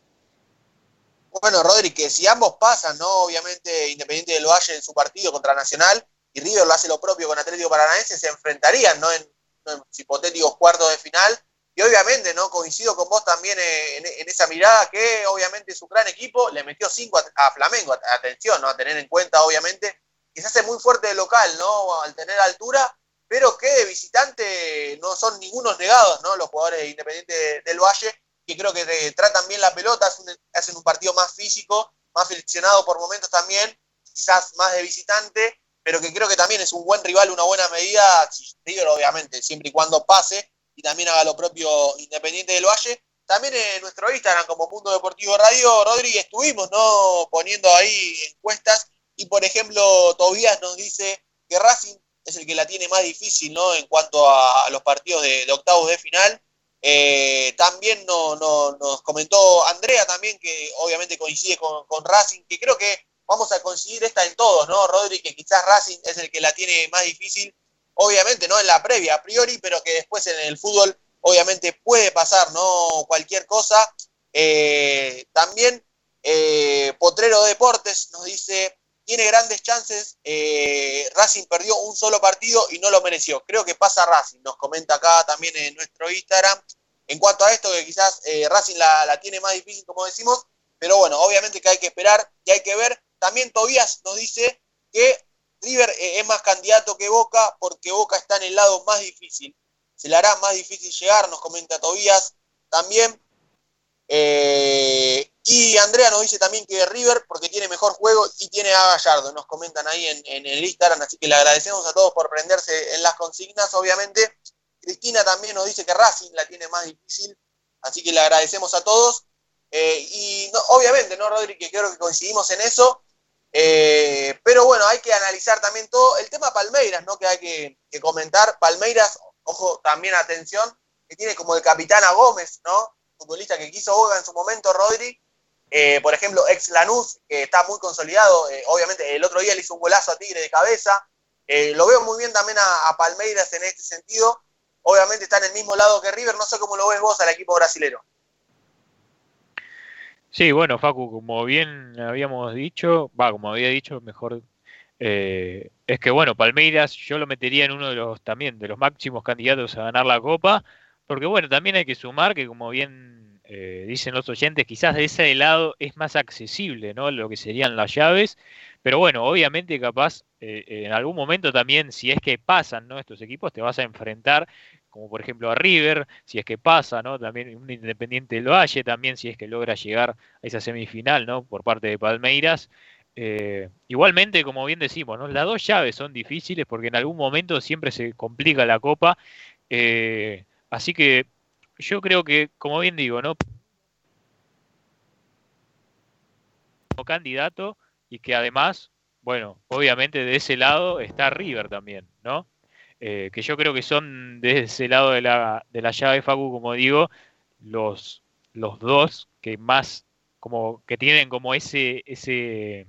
Bueno, Rodri, que si ambos pasan, ¿no? Obviamente Independiente del Valle en su partido contra Nacional y River lo hace lo propio con Atlético Paranaense, se enfrentarían, ¿no? En, en hipotéticos cuartos de final. Y obviamente, ¿no? Coincido con vos también en, esa mirada que obviamente su gran equipo le metió cinco a, Flamengo. Atención, ¿no? A tener en cuenta, obviamente, que se hace muy fuerte de local, ¿no? Al tener altura, pero que de visitante no son ningunos negados, ¿no? Los jugadores independientes del Valle que creo que tratan bien la pelota, hacen un partido más físico, más friccionado por momentos también, quizás más de visitante, pero que creo que también es un buen rival, una buena medida, obviamente, siempre y cuando pase y también haga lo propio Independiente del Valle. También en nuestro Instagram como Mundo Deportivo Radio, Rodríguez, estuvimos ¿no? poniendo ahí encuestas y por ejemplo Tobías nos dice que Racing es el que la tiene más difícil ¿no? en cuanto a los partidos de octavos de final eh, también nos comentó Andrea también, que obviamente coincide con, Racing, que creo que vamos a coincidir esta en todos, ¿no, Rodri? Que quizás Racing es el que la tiene más difícil, obviamente no en la previa a priori, pero que después en el fútbol obviamente puede pasar, ¿no? Cualquier cosa. Eh, también eh, Potrero Deportes nos dice, tiene grandes chances, Racing perdió un solo partido y no lo mereció. Creo que pasa Racing, nos comenta acá también en nuestro Instagram. En cuanto a esto, que quizás eh, Racing la, tiene más difícil, como decimos, pero bueno, obviamente que hay que esperar y hay que ver. También Tobías nos dice que River eh, es más candidato que Boca porque Boca está en el lado más difícil. Se le hará más difícil llegar, nos comenta Tobías también. Eh, y Andrea nos dice también que River porque tiene mejor juego y tiene a Gallardo. Nos comentan ahí en, el Instagram, así que le agradecemos a todos por prenderse en las consignas, obviamente. Cristina también nos dice que Racing la tiene más difícil, así que le agradecemos a todos. Eh, y obviamente, ¿no, Rodri? Creo que coincidimos en eso. Eh, pero bueno, hay que analizar también todo. El tema Palmeiras, ¿no? Que hay que, comentar. Palmeiras, ojo, también atención, que tiene como el capitán a Gómez, ¿no? Futbolista que quiso Boga en su momento, Rodri. Eh, por ejemplo, ex Lanús, que está muy consolidado. obviamente, el otro día le hizo un golazo a Tigre de cabeza. lo veo muy bien también a Palmeiras en este sentido obviamente está en el mismo lado que River. No sé cómo lo ves vos al equipo brasilero. Sí, bueno, Facu, como bien habíamos dicho, va, como había dicho, mejor eh, es que bueno, Palmeiras yo lo metería en uno de los también de los máximos candidatos a ganar la Copa, porque bueno, también hay que sumar que como bien eh, dicen los oyentes, quizás de ese lado es más accesible, ¿no? Lo que serían las llaves, pero bueno, obviamente capaz eh, en algún momento también, si es que pasan ¿no? estos equipos, te vas a enfrentar, como por ejemplo a River, si es que pasa, ¿no? También un Independiente del Valle, también si es que logra llegar a esa semifinal, ¿no? Por parte de Palmeiras. Eh, igualmente, como bien decimos, ¿no? las dos llaves son difíciles porque en algún momento siempre se complica la copa. Eh, así que yo creo que, como bien digo, ¿no? Como candidato, y que además, bueno, obviamente de ese lado está River también, ¿no? Eh, que yo creo que son de ese lado de la, de la llave Facu, como digo, los, los dos que más, como que tienen como ese, ese,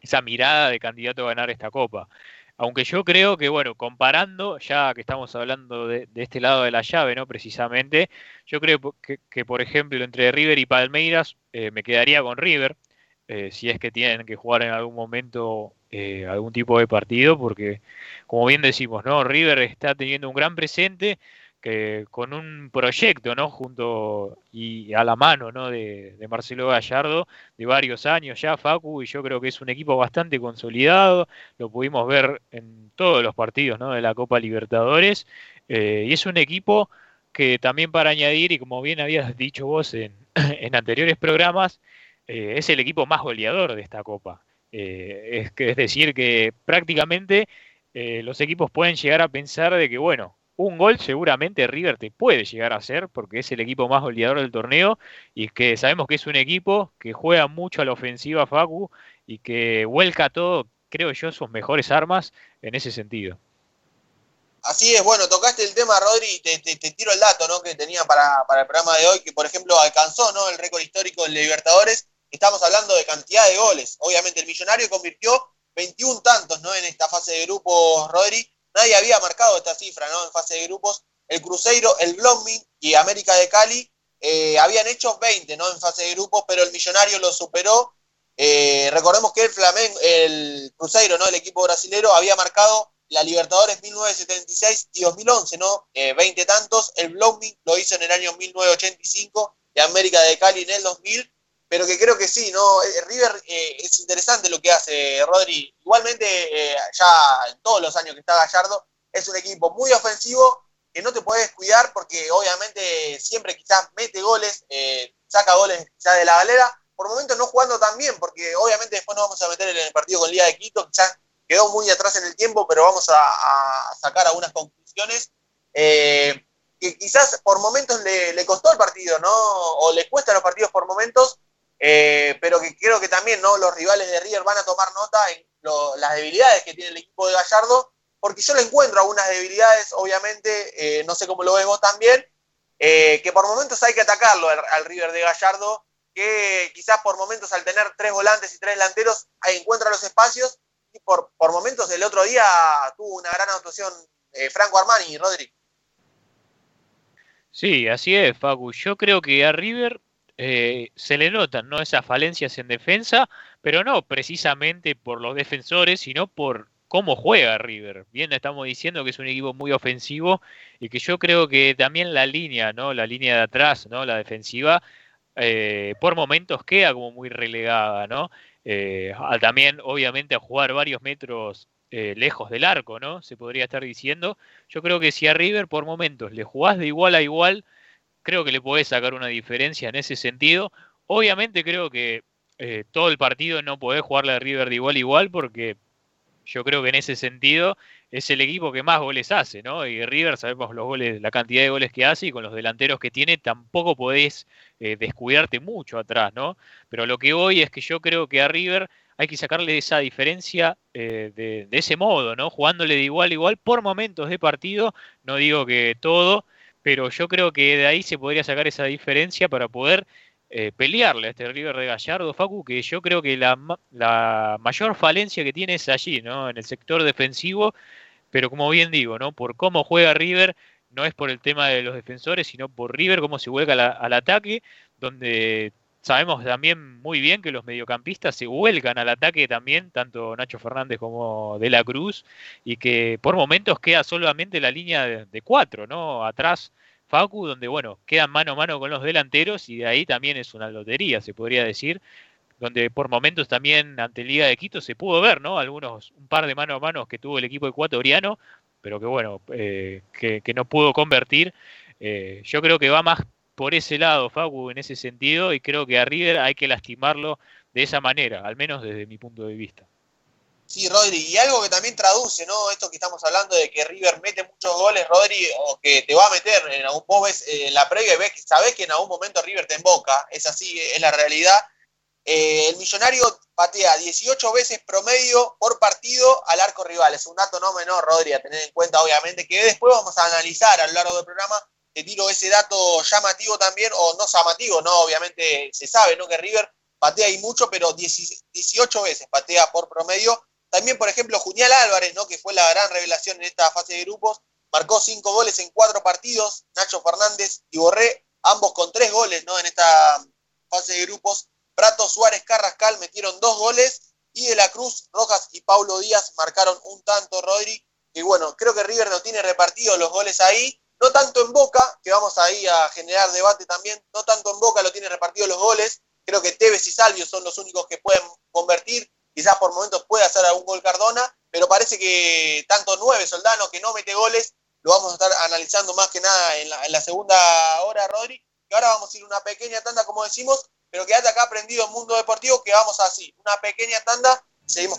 esa mirada de candidato a ganar esta copa. Aunque yo creo que, bueno, comparando, ya que estamos hablando de, este lado de la llave, ¿no? Precisamente, yo creo que, por ejemplo, entre River y Palmeiras, eh, me quedaría con River. Eh, si es que tienen que jugar en algún momento eh, algún tipo de partido, porque como bien decimos, ¿no? River está teniendo un gran presente que con un proyecto, ¿no? Junto y a la mano, ¿no? De, Marcelo Gallardo de varios años ya, Facu, y yo creo que es un equipo bastante consolidado, lo pudimos ver en todos los partidos, ¿no? De la Copa Libertadores, eh, y es un equipo que también para añadir, y como bien habías dicho vos en, en anteriores programas, eh, es el equipo más goleador de esta Copa. Eh, es, es, decir, que prácticamente eh, los equipos pueden llegar a pensar de que, bueno, un gol seguramente River te puede llegar a hacer porque es el equipo más goleador del torneo y que sabemos que es un equipo que juega mucho a la ofensiva Facu y que vuelca todo, creo yo, sus mejores armas en ese sentido. Así es, bueno, tocaste el tema, Rodri, y te, tiro el dato ¿no? que tenía para, para, el programa de hoy, que por ejemplo alcanzó ¿no? el récord histórico del Libertadores Estamos hablando de cantidad de goles. Obviamente el Millonario convirtió 21 tantos ¿no? en esta fase de grupos, Rodri. Nadie había marcado esta cifra ¿no? en fase de grupos. El Cruzeiro, el Blooming y América de Cali eh, habían hecho 20 ¿no? en fase de grupos, pero el Millonario lo superó. Eh, recordemos que el Flamengo, el Cruzeiro, ¿no? el equipo brasilero, había marcado la Libertadores 1976 y 2011, ¿no? 20 tantos. El Blooming lo hizo en el año 1985 de América de Cali en el 2000 pero que creo que sí, ¿no? Eh, River eh, es interesante lo que hace Rodri. Igualmente, eh, ya en todos los años que está Gallardo, es un equipo muy ofensivo que no te puedes cuidar porque obviamente siempre quizás mete goles, saca goles quizás de la galera, por momentos no jugando tan bien, porque obviamente después nos vamos a meter en el partido con Liga de Quito, quizás quedó muy atrás en el tiempo, pero vamos a, sacar algunas conclusiones. que quizás por momentos le, le, costó el partido, ¿no? O le cuesta los partidos por momentos, eh, pero que creo que también los rivales de River van a tomar nota en las debilidades que tiene el equipo de Gallardo, porque yo le encuentro algunas debilidades, obviamente, eh, no sé cómo lo ves vos también, eh, que por momentos hay que atacarlo al, River de Gallardo, que quizás por momentos al tener tres volantes y tres delanteros encuentra los espacios, y por, por momentos el otro día tuvo una gran actuación Franco Armani y Rodri. Sí, así es, Facu. Yo creo que a River eh, se le notan ¿no? esas falencias en defensa, pero no precisamente por los defensores, sino por cómo juega River. Bien, estamos diciendo que es un equipo muy ofensivo y que yo creo que también la línea, ¿no? La línea de atrás, ¿no? La defensiva, eh, por momentos queda como muy relegada, ¿no? Eh, también, obviamente, a jugar varios metros lejos del arco, ¿no? Se podría estar diciendo. Yo creo que si a River por momentos le jugás de igual a igual, creo que le podés sacar una diferencia en ese sentido. Obviamente creo que eh, todo el partido no podés jugarle a River de igual a igual porque yo creo que en ese sentido es el equipo que más goles hace, ¿no? Y River sabemos los goles, la cantidad de goles que hace y con los delanteros que tiene tampoco podés eh, descuidarte mucho atrás, ¿no? Pero lo que hoy es que yo creo que a River hay que sacarle esa diferencia eh, de, de, ese modo, ¿no? Jugándole de igual a igual por momentos de partido, no digo que todo, pero yo creo que de ahí se podría sacar esa diferencia para poder eh, pelearle a este River de Gallardo, Facu, que yo creo que la, mayor falencia que tiene es allí, ¿no? En el sector defensivo, pero como bien digo, ¿no? Por cómo juega River, no es por el tema de los defensores, sino por River, cómo se vuelca al ataque, donde sabemos también muy bien que los mediocampistas se vuelcan al ataque también, tanto Nacho Fernández como De la Cruz, y que por momentos queda solamente la línea de, cuatro, ¿no? Atrás Facu, donde bueno, quedan mano a mano con los delanteros, y de ahí también es una lotería, se podría decir, donde por momentos también ante Liga de Quito se pudo ver, ¿no? Algunos, un par de mano a mano que tuvo el equipo ecuatoriano, pero que bueno, eh, que, no pudo convertir. Eh, yo creo que va más por ese lado, Facu, en ese sentido, y creo que a River hay que lastimarlo de esa manera, al menos desde mi punto de vista. Sí, Rodri, y algo que también traduce, ¿no? Esto que estamos hablando de que River mete muchos goles, Rodri, o que te va a meter, en algún, vos ves eh, la previa y ves, sabés que en algún momento River te emboca, es así, es la realidad. Eh, el millonario patea 18 veces promedio por partido al arco rival, es un dato no menor, Rodri, a tener en cuenta, obviamente, que después vamos a analizar a lo largo del programa te tiro ese dato llamativo también, o no llamativo, no, obviamente se sabe, ¿no? Que River patea y mucho, pero 18 veces patea por promedio. También, por ejemplo, Junial Álvarez, ¿no? Que fue la gran revelación en esta fase de grupos, marcó cinco goles en cuatro partidos. Nacho Fernández y Borré, ambos con tres goles, ¿no? En esta fase de grupos. Prato Suárez Carrascal metieron dos goles y de la Cruz, Rojas y Paulo Díaz marcaron un tanto, Rodri. Y bueno, creo que River no tiene repartido los goles ahí, no tanto en Boca, que vamos ahí a generar debate también, no tanto en Boca lo tiene repartido los goles, creo que Tevez y Salvio son los únicos que pueden convertir, quizás por momentos puede hacer algún gol Cardona, pero parece que tanto nueve Soldano que no mete goles, lo vamos a estar analizando más que nada en la, segunda hora, Rodri, y ahora vamos a ir una pequeña tanda, como decimos, pero quédate acá aprendido en Mundo Deportivo, que vamos así, una pequeña tanda, seguimos.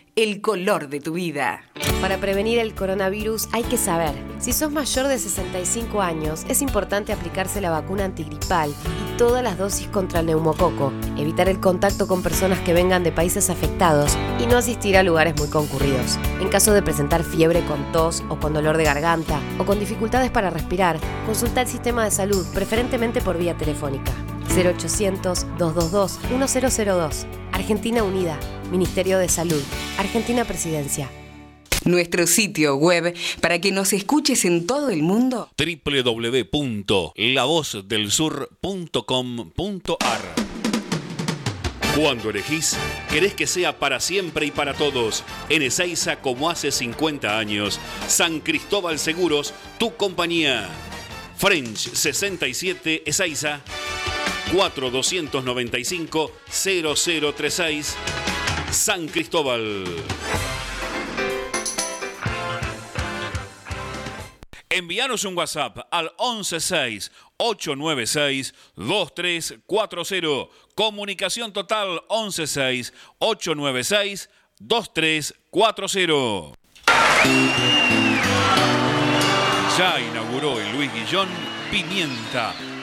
el color de tu vida. Para prevenir el coronavirus hay que saber, si sos mayor de 65 años, es importante aplicarse la vacuna antigripal y todas las dosis contra el neumococo, evitar el contacto con personas que vengan de países afectados y no asistir a lugares muy concurridos. En caso de presentar fiebre con tos o con dolor de garganta o con dificultades para respirar, consulta el sistema de salud, preferentemente por vía telefónica. 0800-222-1002. Argentina Unida, Ministerio de Salud, Argentina Presidencia. Nuestro sitio web para que nos escuches en todo el mundo. www.lavozdelsur.com.ar Cuando elegís, querés que sea para siempre y para todos. En Ezeiza, como hace 50 años. San Cristóbal Seguros, tu compañía. French 67 Ezeiza 4295 0036 San Cristóbal. Envíanos un WhatsApp al 116 896 2340. Comunicación total 116 896 2340. Ya inauguró el Luis Guillón Pimienta,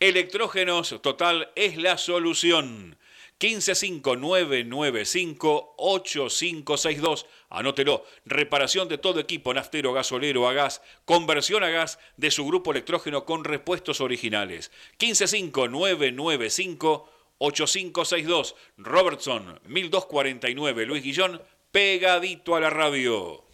Electrógenos Total es la solución. 1559958562. Anótelo. Reparación de todo equipo naftero, gasolero, a gas. Conversión a gas de su grupo electrógeno con repuestos originales. 1559958562. Robertson 1249 Luis Guillón. Pegadito a la radio.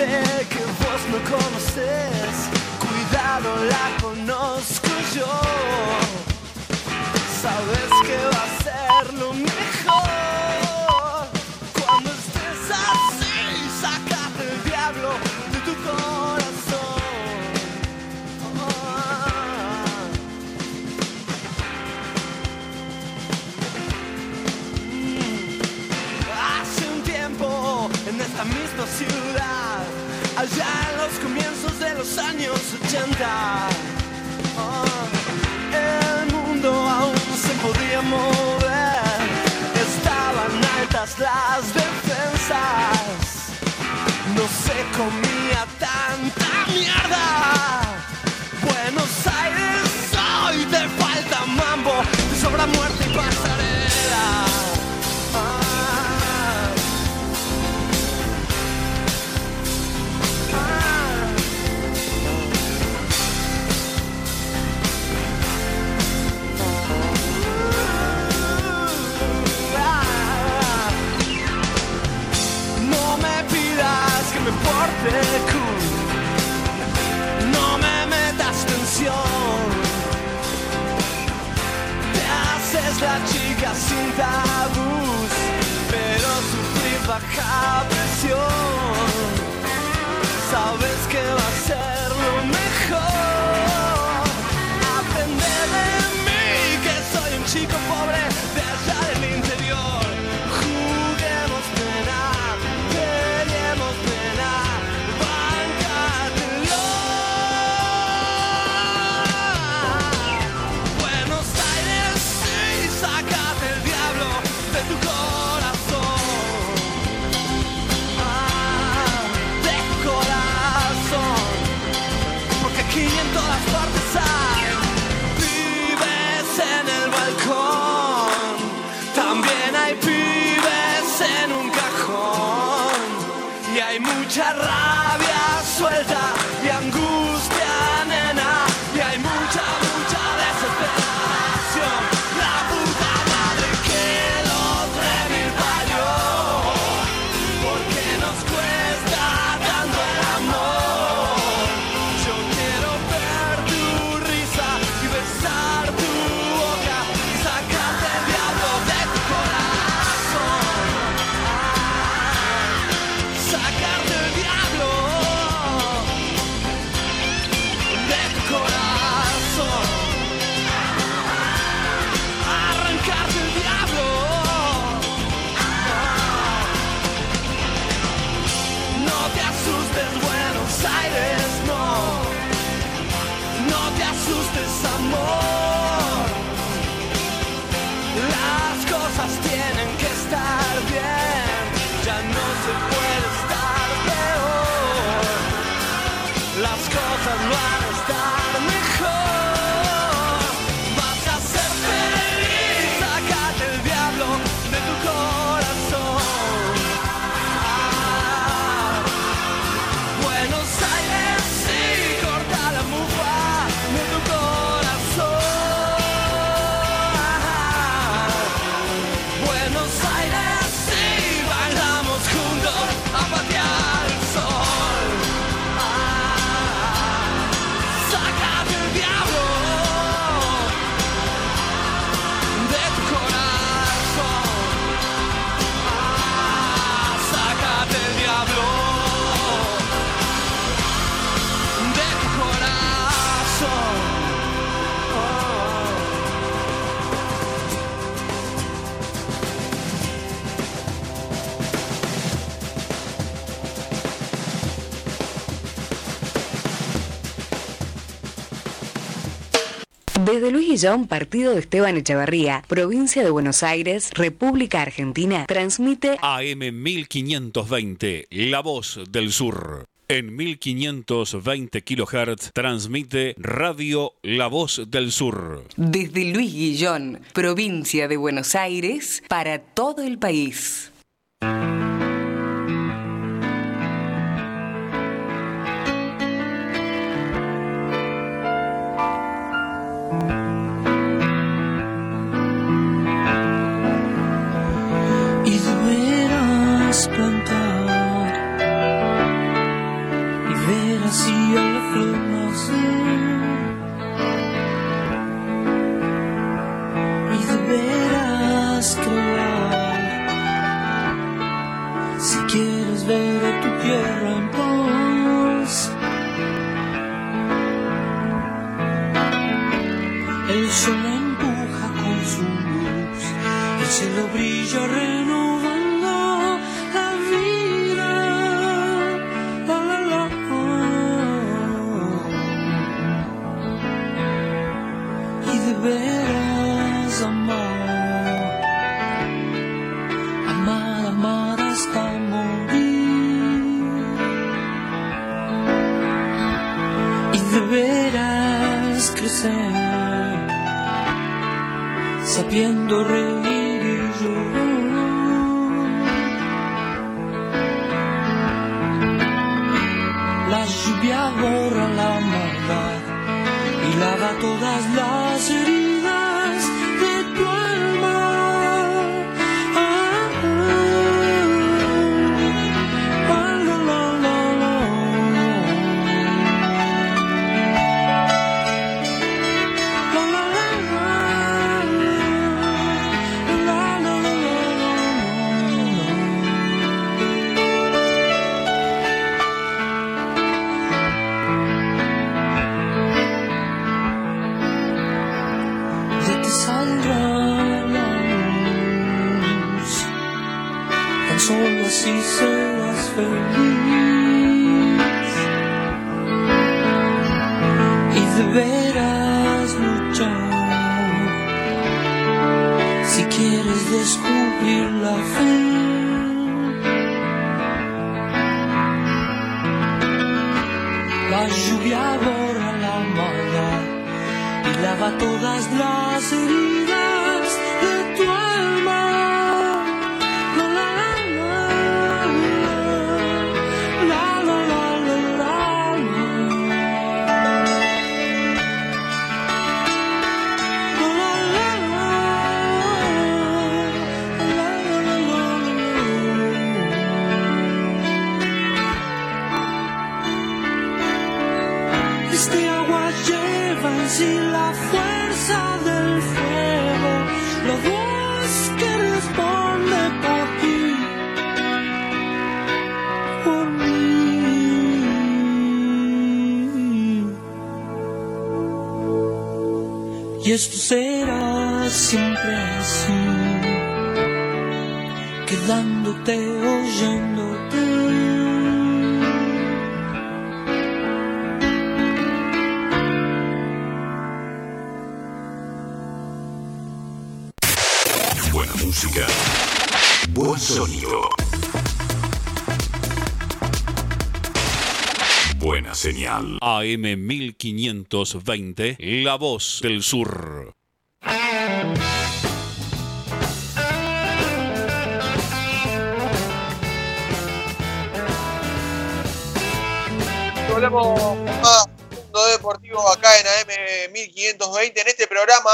Parte que vos no conoces, cuidado la conozco yo. Sabes que va a ser lo mejor los años 80. Ah, el mundo aún se podía mover, estaban altas las defensas. No se comía tanta mierda. Buenos Aires, hoy te falta mambo, te sobra muerte y pasará. No me metas tensión. Te haces la chica cinta. Desde Luis Guillón, partido de Esteban Echevarría, provincia de Buenos Aires, República Argentina, transmite AM 1520, La Voz del Sur. En 1520 kHz transmite Radio La Voz del Sur. Desde Luis Guillón, provincia de Buenos Aires, para todo el país. AM 1520, La Voz del Sur. Con más Mundo Deportivo acá en AM 1520 en este programa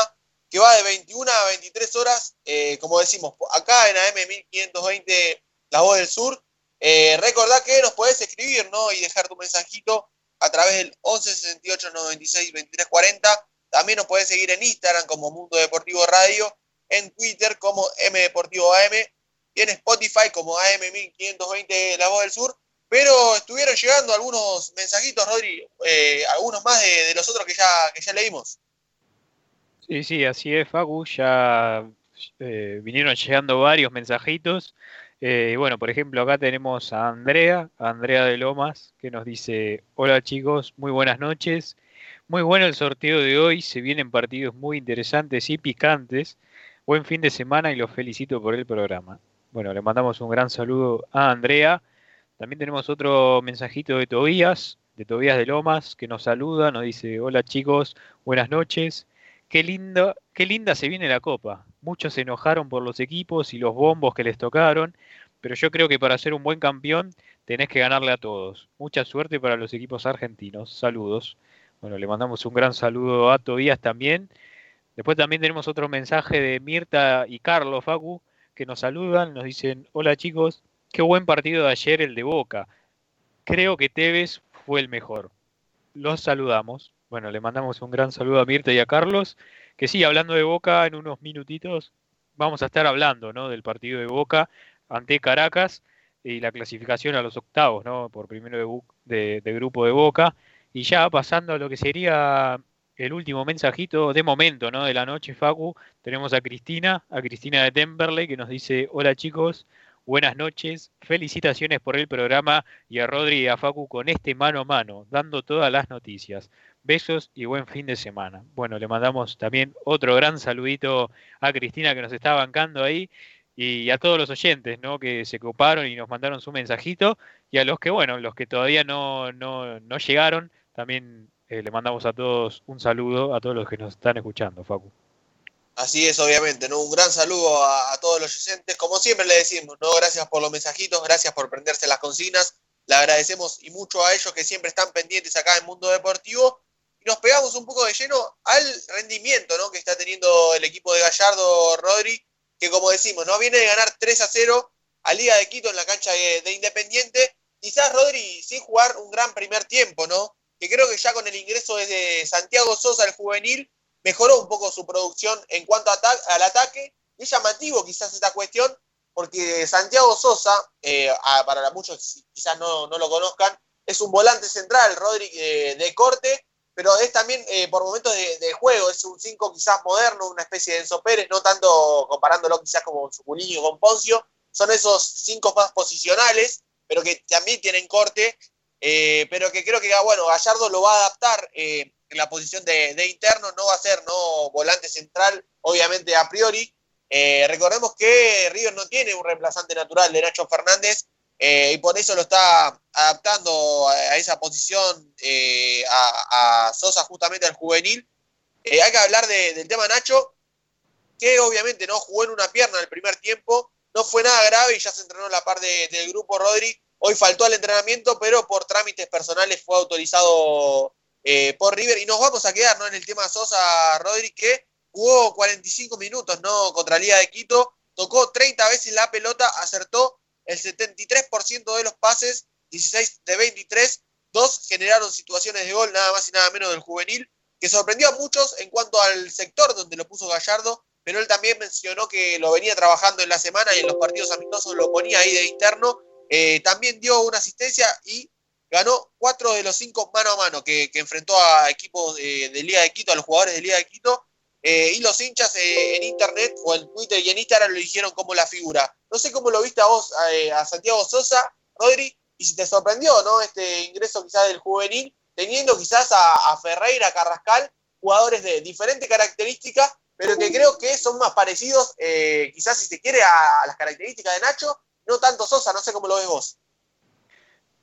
que va de 21 a 23 horas, eh, como decimos, acá en AM 1520 La Voz del Sur. Eh, recordá que nos podés escribir ¿no? y dejar tu mensajito a través del 11 68 96 23 40. También nos podés seguir en Instagram como Mundo Deportivo Radio, en Twitter como M Deportivo AM y en Spotify como AM 1520 La Voz del Sur. Pero estuvieron llegando algunos mensajitos, Rodri, eh, algunos más de, de los otros que ya, que ya leímos. Sí, sí, así es, Facu. Ya eh, vinieron llegando varios mensajitos. Eh, bueno, por ejemplo, acá tenemos a Andrea, Andrea de Lomas, que nos dice, hola chicos, muy buenas noches. Muy bueno el sorteo de hoy, se vienen partidos muy interesantes y picantes. Buen fin de semana y los felicito por el programa. Bueno, le mandamos un gran saludo a Andrea. También tenemos otro mensajito de Tobías, de Tobías de Lomas, que nos saluda, nos dice, hola chicos, buenas noches. Qué linda, qué linda se viene la copa. Muchos se enojaron por los equipos y los bombos que les tocaron, pero yo creo que para ser un buen campeón tenés que ganarle a todos. Mucha suerte para los equipos argentinos. Saludos. Bueno, le mandamos un gran saludo a Tobías también. Después también tenemos otro mensaje de Mirta y Carlos Facu que nos saludan, nos dicen, hola chicos, qué buen partido de ayer el de Boca. Creo que Tevez fue el mejor. Los saludamos. Bueno, le mandamos un gran saludo a Mirta y a Carlos, que sí, hablando de Boca, en unos minutitos vamos a estar hablando ¿no? del partido de Boca ante Caracas y la clasificación a los octavos, ¿no? por primero de, de grupo de Boca. Y ya pasando a lo que sería el último mensajito de momento ¿no? de la noche, Facu, tenemos a Cristina, a Cristina de Temperley, que nos dice, hola chicos, buenas noches, felicitaciones por el programa y a Rodri y a Facu con este mano a mano, dando todas las noticias. Besos y buen fin de semana. Bueno, le mandamos también otro gran saludito a Cristina que nos está bancando ahí y a todos los oyentes, ¿no? Que se coparon y nos mandaron su mensajito y a los que, bueno, los que todavía no, no, no llegaron, también eh, le mandamos a todos un saludo, a todos los que nos están escuchando, Facu. Así es, obviamente, ¿no? Un gran saludo a, a todos los oyentes. Como siempre le decimos, ¿no? Gracias por los mensajitos, gracias por prenderse las consignas. Le agradecemos y mucho a ellos que siempre están pendientes acá en Mundo Deportivo. Nos pegamos un poco de lleno al rendimiento ¿no? que está teniendo el equipo de Gallardo Rodri, que como decimos, no viene de ganar 3 a 0 a Liga de Quito en la cancha de, de Independiente. Quizás Rodri sin jugar un gran primer tiempo, ¿no? Que creo que ya con el ingreso de Santiago Sosa, el juvenil, mejoró un poco su producción en cuanto a al ataque. Es llamativo quizás esta cuestión, porque Santiago Sosa, eh, para muchos quizás no, no, lo conozcan, es un volante central, Rodri eh, de corte, pero es también eh, por momentos de, juego, es un 5 quizás moderno, una especie de Enzo Pérez, no tanto comparándolo quizás como Suculiño con Poncio, son esos cinco más posicionales, pero que también tienen corte, pero que creo que, ah, bueno, Gallardo lo va a adaptar en la posición de, interno, no va a ser no volante central, obviamente a priori. Eh, recordemos que River no tiene un reemplazante natural de Nacho Fernández eh, y por eso lo está adaptando a, esa posición eh, a, Sosa, justamente al juvenil. hay que hablar de, del tema Nacho, que obviamente no jugó en una pierna el primer tiempo, no fue nada grave y ya se entrenó en la par de, del grupo Rodri. Hoy faltó al entrenamiento, pero por trámites personales fue autorizado eh, por River. Y nos vamos a quedar ¿no? en el tema Sosa Rodri, que jugó 45 minutos ¿no? contra Liga de Quito, tocó 30 veces la pelota, acertó el 73% de los pases, 16 de 23, dos generaron situaciones de gol, nada más y nada menos del juvenil, que sorprendió a muchos en cuanto al sector donde lo puso Gallardo, pero él también mencionó que lo venía trabajando en la semana y en los partidos amistosos lo ponía ahí de interno. Eh, también dio una asistencia y ganó cuatro de los cinco mano a mano que, enfrentó a equipos de, Liga de Quito, a los jugadores de Liga de Quito. Eh, y los hinchas eh, en internet o en Twitter y en Instagram lo dijeron como la figura. No sé cómo lo viste a vos, a, a Santiago Sosa, Rodri, y si te sorprendió, ¿no? Este ingreso quizás del juvenil, teniendo quizás a, a Ferreira, Carrascal, jugadores de diferentes características, pero que creo que son más parecidos, eh, quizás si se quiere, a, a las características de Nacho, no tanto Sosa, no sé cómo lo ves vos.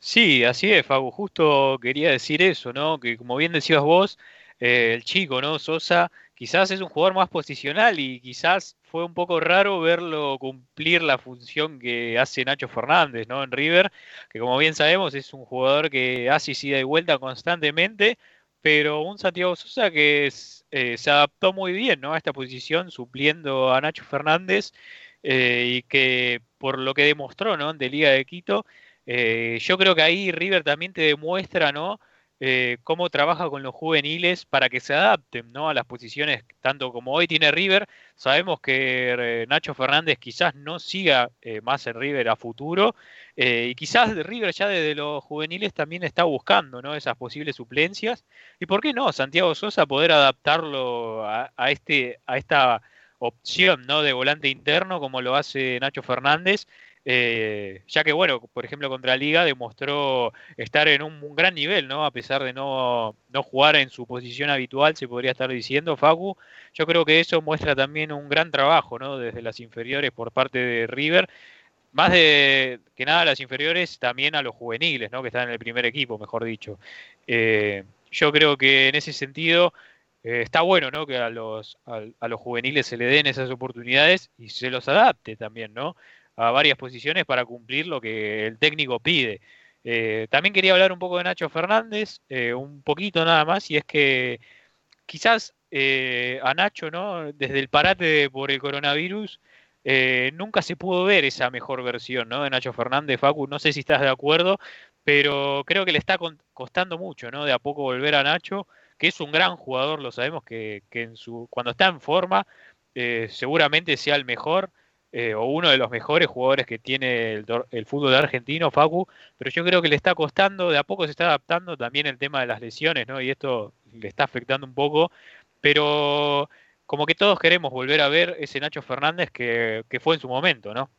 Sí, así es, Fabu. Justo quería decir eso, ¿no? Que como bien decías vos, eh, el chico, ¿no? Sosa, quizás es un jugador más posicional y quizás fue un poco raro verlo cumplir la función que hace Nacho Fernández, ¿no? En River, que como bien sabemos es un jugador que hace ida y vuelta constantemente, pero un Santiago Sosa que es, eh, se adaptó muy bien, ¿no? A esta posición, supliendo a Nacho Fernández eh, y que por lo que demostró, ¿no? De Liga de Quito eh, yo creo que ahí River también te demuestra, ¿no? Eh, cómo trabaja con los juveniles para que se adapten ¿no? a las posiciones, tanto como hoy tiene River. Sabemos que eh, Nacho Fernández quizás no siga eh, más en River a futuro y quizás River ya desde los juveniles también está buscando ¿no? esas posibles suplencias. ¿Y por qué no? Santiago Sosa poder adaptarlo a, a, este, a esta opción ¿no? de volante interno como lo hace Nacho Fernández eh, ya que, bueno, por ejemplo, contra Liga demostró estar en un, gran nivel, ¿no? A pesar de no, no jugar en su posición habitual, se podría estar diciendo, Facu. Yo creo que eso muestra también un gran trabajo, ¿no? Desde las inferiores por parte de River. Más de que nada las inferiores, también a los juveniles, ¿no? Que están en el primer equipo, mejor dicho. Eh, yo creo que en ese sentido eh, está bueno, ¿no? Que a los, a, a los juveniles se le den esas oportunidades y se los adapte también, ¿no? A varias posiciones para cumplir lo que el técnico pide. Eh, también quería hablar un poco de Nacho Fernández, eh, un poquito nada más, y es que quizás eh, a Nacho, ¿no? Desde el parate por el coronavirus, nunca se pudo ver esa mejor versión, ¿no? De Nacho Fernández, Facu, no sé si estás de acuerdo, pero creo que le está costando mucho, ¿no? De a poco volver a Nacho, que es un gran jugador, lo sabemos que, que en su, cuando está en forma, seguramente sea el mejor eh, o uno de los mejores jugadores que tiene el, fútbol argentino, Facu, pero yo creo que le está costando, de a poco se está adaptando también el tema de las lesiones, ¿no? Y esto le está afectando un poco, pero como que todos queremos volver a ver ese Nacho Fernández que, que fue en su momento, ¿no?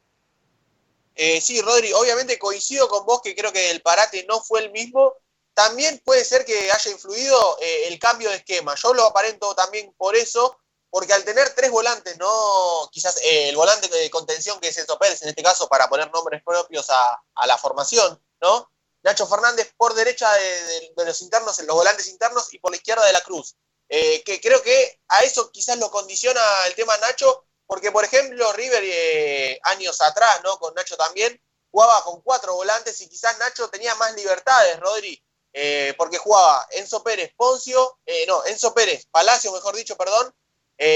Eh, sí, Rodri, obviamente coincido con vos que creo que el parate no fue el mismo. También puede ser que haya influido eh, el cambio de esquema. Yo lo aparento también por eso, porque al tener tres volantes, no quizás eh, el volante de contención que es Enzo Pérez, en este caso, para poner nombres propios a, a la formación, ¿no? Nacho Fernández por derecha de, los internos, los volantes internos, y por la izquierda de la Cruz. Eh, que creo que a eso quizás lo condiciona el tema Nacho, porque por ejemplo River eh, años atrás, ¿no? Con Nacho también, jugaba con cuatro volantes y quizás Nacho tenía más libertades, Rodri, eh, porque jugaba Enzo Pérez, Poncio, no, Enzo Pérez, Palacio, mejor dicho, perdón,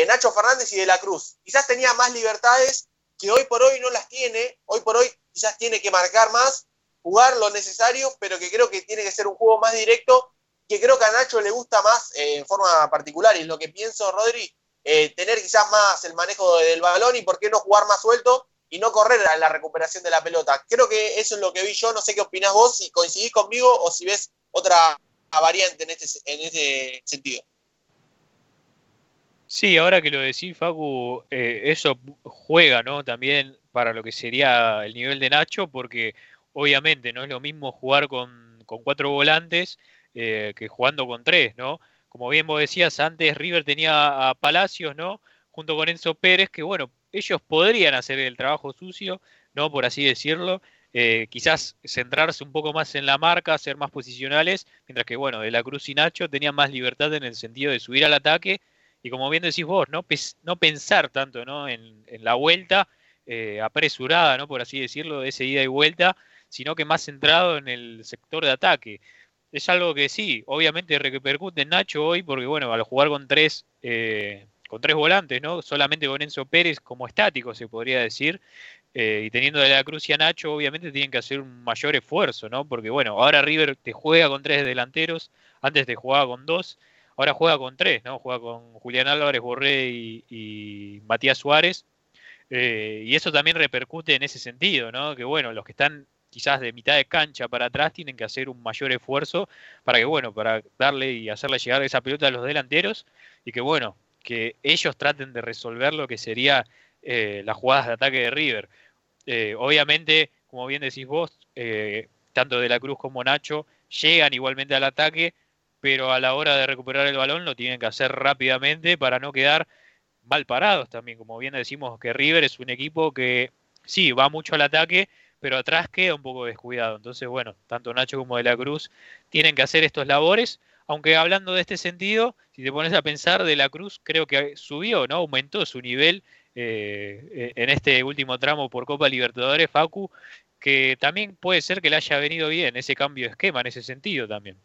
Nacho Fernández y De la Cruz. Quizás tenía más libertades que hoy por hoy no las tiene, hoy por hoy quizás tiene que marcar más, jugar lo necesario, pero que creo que tiene que ser un juego más directo, que creo que a Nacho le gusta más en forma particular, y es lo que pienso, Rodri, eh, tener quizás más el manejo del balón y por qué no jugar más suelto y no correr a la recuperación de la pelota. Creo que eso es lo que vi yo, no sé qué opinás vos, si coincidís conmigo o si ves otra variante en este, en este sentido. Sí, ahora que lo decís, Facu, eh, eso juega, ¿no? También para lo que sería el nivel de Nacho, porque obviamente no es lo mismo jugar con, cuatro volantes eh, que jugando con tres, ¿no? como bien vos decías, antes River tenía a Palacios, ¿no? Junto con Enzo Pérez, que bueno, ellos podrían hacer el trabajo sucio, ¿no? Por así decirlo. Eh, quizás centrarse un poco más en la marca, ser más posicionales, mientras que, bueno, De la Cruz y Nacho tenían más libertad en el sentido de subir al ataque y, como bien decís vos, no, no pensar tanto ¿no? En, la vuelta eh, apresurada, ¿no? Por así decirlo, de esa ida y vuelta, sino que más centrado en el sector de ataque es algo que sí, obviamente repercute en Nacho hoy, porque bueno, al jugar con tres, eh, con tres volantes, ¿no? Solamente con Enzo Pérez como estático, se podría decir, eh, y teniendo de la Cruz y a Nacho, obviamente tienen que hacer un mayor esfuerzo, ¿no? Porque bueno, ahora River te juega con tres delanteros, antes te jugaba con dos, ahora juega con tres, ¿no? Juega con Julián Álvarez, Borré y, Matías Suárez. Eh, y eso también repercute en ese sentido, ¿no? Que bueno, los que están quizás de mitad de cancha para atrás tienen que hacer un mayor esfuerzo para que, bueno, para darle y hacerle llegar esa pelota a los delanteros y que, bueno, que ellos traten de resolver lo que sería eh, las jugadas de ataque de River. Eh, obviamente, como bien decís vos, tanto De la Cruz como Nacho llegan igualmente al ataque, pero a la hora de recuperar el balón lo tienen que hacer rápidamente para no quedar mal parados también. Como bien decimos que River es un equipo que sí, va mucho al ataque, pero atrás queda un poco descuidado. Entonces, bueno, tanto Nacho como De la Cruz tienen que hacer estos labores, aunque hablando de este sentido, si te pones a pensar, De la Cruz creo que subió, ¿no? Aumentó su nivel eh, en este último tramo por Copa Libertadores, Facu, que también puede ser que le haya venido bien ese cambio de esquema en ese sentido también.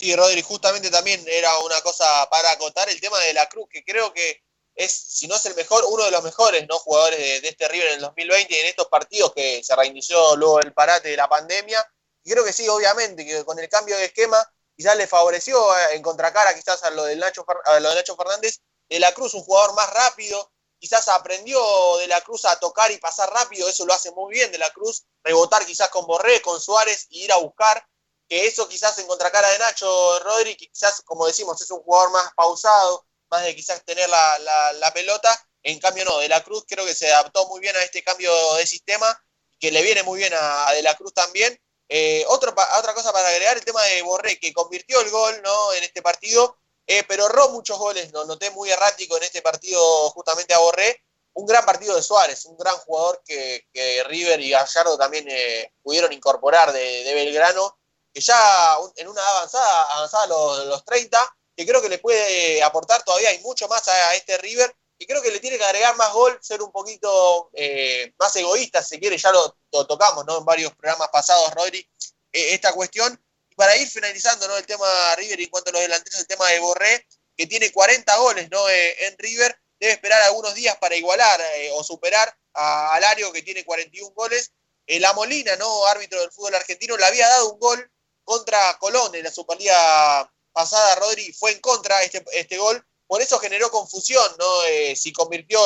Sí, Rodri, justamente también era una cosa para acotar el tema de la Cruz, que creo que es, si no es el mejor, uno de los mejores ¿no? jugadores de, este River en el 2020 y en estos partidos que se reinició luego el parate de la pandemia. Y creo que sí, obviamente, que con el cambio de esquema quizás le favoreció eh, en contracara quizás a lo, del Nacho, a lo de Nacho Fernández. De la Cruz, un jugador más rápido, quizás aprendió de la Cruz a tocar y pasar rápido, eso lo hace muy bien de la Cruz, rebotar quizás con Borré, con Suárez y ir a buscar, que eso quizás en contracara de Nacho Rodri, quizás como decimos es un jugador más pausado, más de quizás tener la, pelota. En cambio, no, De la Cruz creo que se adaptó muy bien a este cambio de sistema, que le viene muy bien a, De la Cruz también. Eh, otra cosa para agregar, el tema de Borré, que convirtió el gol ¿no? en este partido, eh, pero erró muchos goles, ¿no? noté muy errático en este partido justamente a Borré. Un gran partido de Suárez, un gran jugador que, River y Gallardo también eh, pudieron incorporar de, Belgrano, que ya en una avanzada, avanzada los, los 30, que creo que le puede aportar todavía y mucho más a, este River, y creo que le tiene que agregar más gol, ser un poquito eh, más egoísta, si quiere, ya lo, tocamos ¿no? en varios programas pasados, Rodri, eh, esta cuestión. Y para ir finalizando ¿no? el tema River y en cuanto a los delanteros, el tema de Borré, que tiene 40 goles ¿no? Eh, en River, debe esperar algunos días para igualar o superar a Alario, que tiene 41 goles. la Molina, ¿no? árbitro del fútbol argentino, le había dado un gol contra Colón en la Superliga pasada Rodri fue en contra este, este gol, por eso generó confusión, ¿no? Eh, si convirtió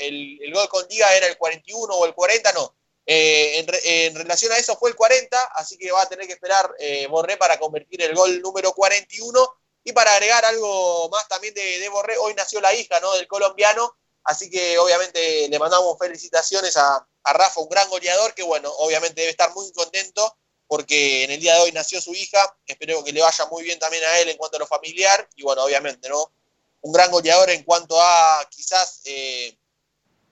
el, gol con Diga era el 41 o el 40, no. Eh, en, relación a eso fue el 40, así que va a tener que esperar eh, Borré para convertir el gol número 41. Y para agregar algo más también de, Borré, hoy nació la hija ¿no? del colombiano, así que obviamente le mandamos felicitaciones a, a Rafa, un gran goleador, que bueno, obviamente debe estar muy contento porque en el día de hoy nació su hija, espero que le vaya muy bien también a él en cuanto a lo familiar, y bueno, obviamente, ¿no? Un gran goleador en cuanto a quizás eh,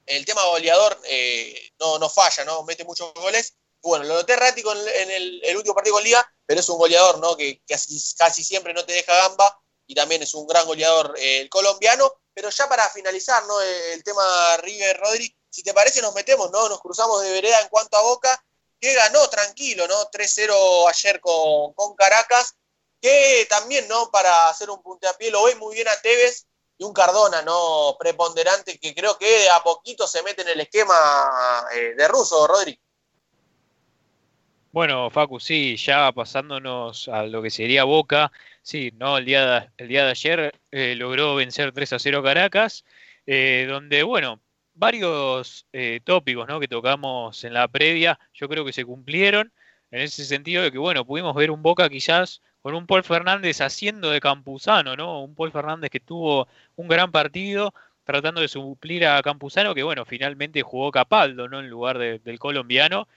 el tema goleador eh, no, no falla, ¿no? Mete muchos goles, bueno, lo noté errático en, el, el, último partido con Liga, pero es un goleador, ¿no? Que, casi, casi, siempre no te deja gamba y también es un gran goleador eh, el colombiano. Pero ya para finalizar, ¿no? El tema River Rodri, si te parece, nos metemos, ¿no? Nos cruzamos de vereda en cuanto a Boca, que ganó tranquilo, ¿no? 3-0 ayer con, con Caracas, que también, ¿no? Para hacer un punteapié lo ve muy bien a Tevez y un Cardona, ¿no? Preponderante, que creo que a poquito se mete en el esquema eh, de Russo, Rodri. Bueno, Facu, sí, ya pasándonos a lo que sería Boca, sí, no, el día de, el día de ayer eh, logró vencer 3 a 0 Caracas, eh, donde, bueno, varios eh, tópicos ¿no? que tocamos en la previa, yo creo que se cumplieron, en ese sentido de que, bueno, pudimos ver un Boca quizás con un Paul Fernández haciendo de Campuzano, ¿no? Un Paul Fernández que tuvo un gran partido, tratando de suplir a Campuzano, que bueno, finalmente jugó Capaldo, ¿no? En lugar del colombiano.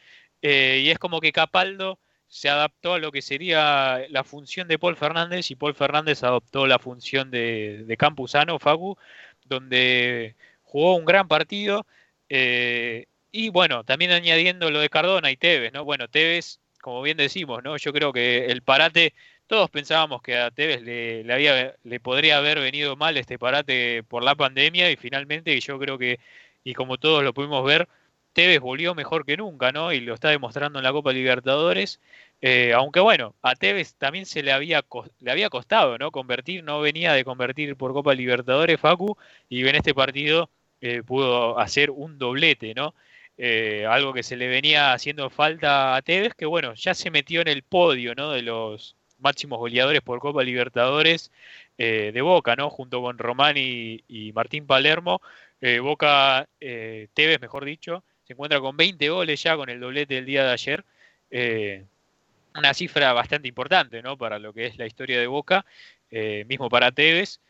Eh, y es como que Capaldo se adaptó a lo que sería la función de Paul Fernández y Paul Fernández adoptó la función de, de Campuzano, Facu, donde jugó un gran partido. Eh, y bueno, también añadiendo lo de Cardona y Tevez, ¿no? Bueno, Tevez, como bien decimos, ¿no? Yo creo que el parate, todos pensábamos que a Tevez le, le, había, le podría haber venido mal este parate por la pandemia y finalmente yo creo que, y como todos lo pudimos ver, Tevez volvió mejor que nunca, ¿no? Y lo está demostrando en la Copa Libertadores. Eh, aunque bueno, a Tevez también se le había, le había costado, ¿no? Convertir, no venía de convertir por Copa Libertadores, Facu, y en este partido eh, pudo hacer un doblete, ¿no? Eh, algo que se le venía haciendo falta a Tevez, que bueno, ya se metió en el podio, ¿no? De los máximos goleadores por Copa Libertadores de Boca, ¿no? Junto con Román y, Martín Palermo. Boca, Tevez, mejor dicho, se encuentra con 20 goles ya con el doblete del día de ayer. Eh, una cifra bastante importante ¿no? para lo que es la historia de Boca, eh, mismo para Tevez.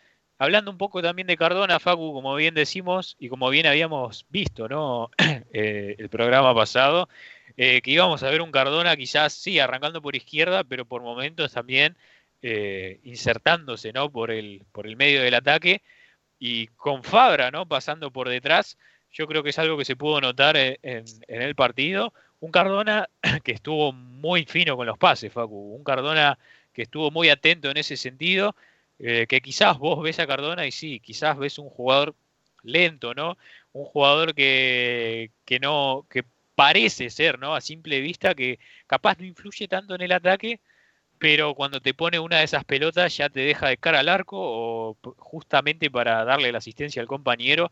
Hablando un poco también de Cardona, Facu, como bien decimos y como bien habíamos visto ¿no? Eh, el programa pasado, que íbamos a ver un Cardona quizás sí arrancando por izquierda, pero por momentos también insertándose ¿no? por, el, por el medio del ataque y con Fabra ¿no? pasando por detrás yo creo que es algo que se pudo notar en, el partido. Un Cardona que estuvo muy fino con los pases, Facu. Un Cardona que estuvo muy atento en ese sentido. Eh, que quizás vos ves a Cardona y sí, quizás ves un jugador lento, ¿no? Un jugador que, que no, que parece ser, ¿no? A simple vista, que capaz no influye tanto en el ataque, pero cuando te pone una de esas pelotas ya te deja de cara al arco o justamente para darle la asistencia al compañero.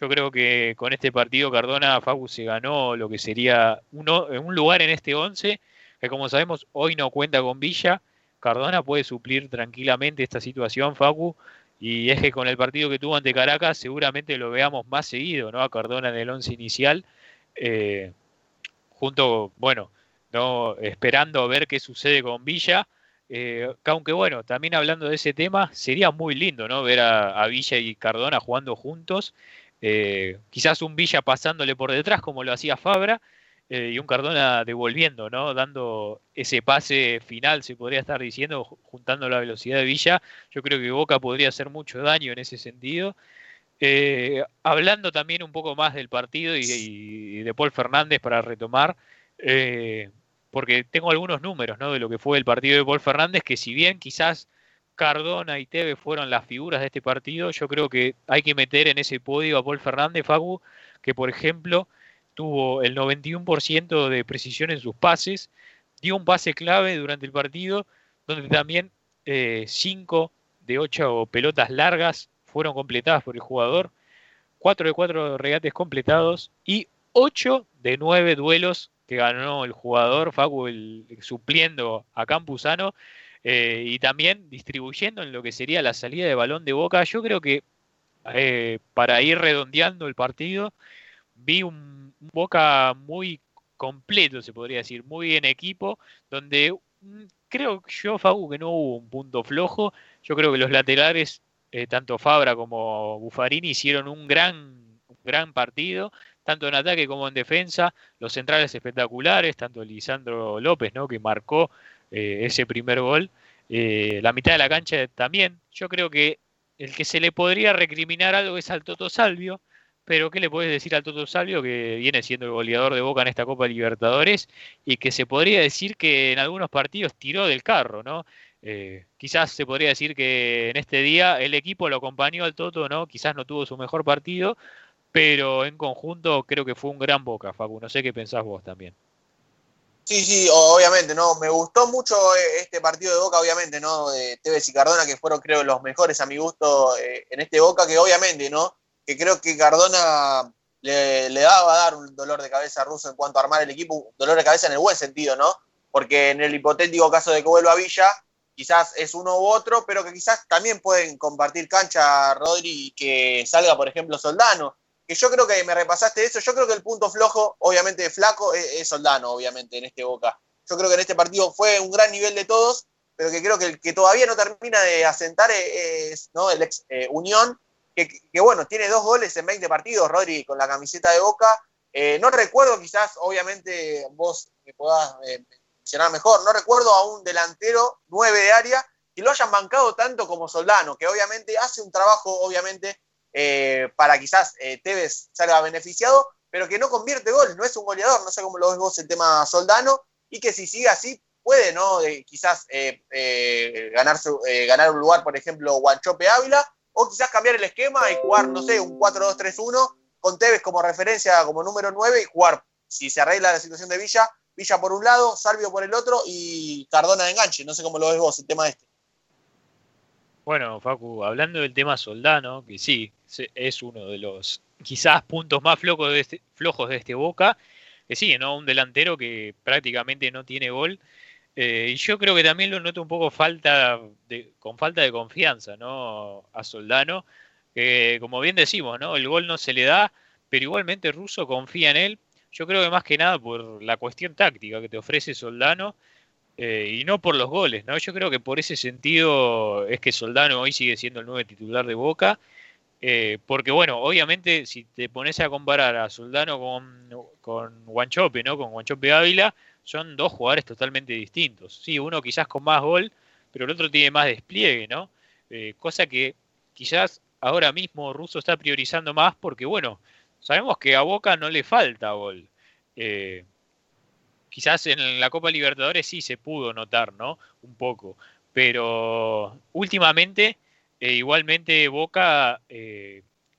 Yo creo que con este partido Cardona Facu se ganó lo que sería uno, un lugar en este 11, que como sabemos hoy no cuenta con Villa. Cardona puede suplir tranquilamente esta situación, Facu, y es que con el partido que tuvo ante Caracas seguramente lo veamos más seguido, ¿no? A Cardona en el 11 inicial, eh, junto, bueno, ¿no? esperando ver qué sucede con Villa. Eh, aunque bueno, también hablando de ese tema, sería muy lindo ¿no? ver a, Villa y Cardona jugando juntos. Eh, quizás un Villa pasándole por detrás como lo hacía Fabra eh, y un Cardona devolviendo, ¿no? dando ese pase final, se podría estar diciendo, juntando la velocidad de Villa. Yo creo que Boca podría hacer mucho daño en ese sentido. hablando también un poco más del partido y, de Paul Fernández para retomar, porque tengo algunos números ¿no? de lo que fue el partido de Paul Fernández, que si bien quizás Cardona y Teve fueron las figuras de este partido, yo creo que hay que meter en ese podio a Paul Fernández, Fagu, que por ejemplo tuvo el 91% de precisión en sus pases, dio un pase clave durante el partido, donde también 5 eh, de 8 pelotas largas fueron completadas por el jugador, 4 de 4 regates completados y 8 de 9 duelos que ganó el jugador, Facu, supliendo a Campuzano eh, y también distribuyendo en lo que sería la salida de balón de Boca. Yo creo que eh, para ir redondeando el partido, vi un, Boca muy completo, se podría decir, muy en equipo, donde mm, creo yo, Facu, que no hubo un punto flojo. Yo creo que los laterales, eh, tanto Fabra como Buffarini, hicieron un gran, gran partido tanto en ataque como en defensa, los centrales espectaculares, tanto Lisandro López, ¿no? que marcó eh, ese primer gol, eh, la mitad de la cancha también. Yo creo que el que se le podría recriminar algo es al Toto Salvio, pero ¿qué le podés decir al Toto Salvio que viene siendo el goleador de Boca en esta Copa Libertadores y que se podría decir que en algunos partidos tiró del carro, ¿no? Eh, quizás se podría decir que en este día el equipo lo acompañó al Toto, ¿no? Quizás no tuvo su mejor partido, pero en conjunto creo que fue un gran Boca, Facu. No sé qué pensás vos también. Sí, sí, obviamente, ¿no? Me gustó mucho eh, este partido de Boca, obviamente, ¿no? De Tevez y Cardona, que fueron, creo, los mejores a mi gusto eh, en este Boca, que obviamente, ¿no? Que creo que Cardona le, le, daba a dar un dolor de cabeza a Russo en cuanto a armar el equipo, un dolor de cabeza en el buen sentido, ¿no? Porque en el hipotético caso de que vuelva a Villa, quizás es uno u otro, pero que quizás también pueden compartir cancha Rodri y que salga, por ejemplo, Soldano que yo creo que me repasaste eso, yo creo que el punto flojo, obviamente flaco, es, Soldano, obviamente, en este Boca. Yo creo que en este partido fue un gran nivel de todos, pero que creo que el que todavía no termina de asentar es ¿no? el ex eh, Unión, que, bueno, tiene dos goles en 20 partidos, Rodri, con la camiseta de Boca. Eh, no recuerdo, quizás, obviamente, vos me puedas eh, mencionar mejor, no recuerdo a un delantero 9 de área que lo hayan bancado tanto como Soldano, que obviamente hace un trabajo, obviamente, eh, para quizás eh, Tevez salga beneficiado, pero que no convierte goles, no es un goleador, no sé cómo lo ves vos el tema Soldano, y que si sigue así puede, ¿no? quizás eh, ganar, ganar un lugar, por ejemplo, Guanchope Ávila, o quizás cambiar el esquema y jugar, no sé, un 4-2-3-1 con Tevez como referencia, como número 9, y jugar, si se arregla la situación de Villa, Villa por un lado, Salvio por el otro y Cardona de enganche. No sé cómo lo ves vos, el tema este. Bueno, Facu, hablando del tema Soldano, que sí, es uno de los quizás puntos más flojos de este, flojos de este Boca, que sí, ¿no? Un delantero que prácticamente no tiene gol. Eh, y yo creo que también lo noto un poco falta de, con falta de confianza, ¿no? A Soldano, que como bien decimos, ¿no? El gol no se le da, pero igualmente Russo confía en él. Yo creo que más que nada por la cuestión táctica que te ofrece Soldano eh, y no por los goles, ¿no? Yo creo que por ese sentido es que Soldano hoy sigue siendo el nuevo titular de Boca, eh, porque bueno, obviamente si te pones a comparar a Soldano con, con ¿no? Con Guanchope Ávila, son dos jugadores totalmente distintos. Sí, uno quizás con más gol, pero el otro tiene más despliegue, ¿no? Eh, cosa que quizás ahora mismo Russo está priorizando más porque, bueno, sabemos que a Boca no le falta gol. Eh, quizás en la Copa Libertadores sí se pudo notar, ¿no? Un poco. Pero últimamente, eh, igualmente Boca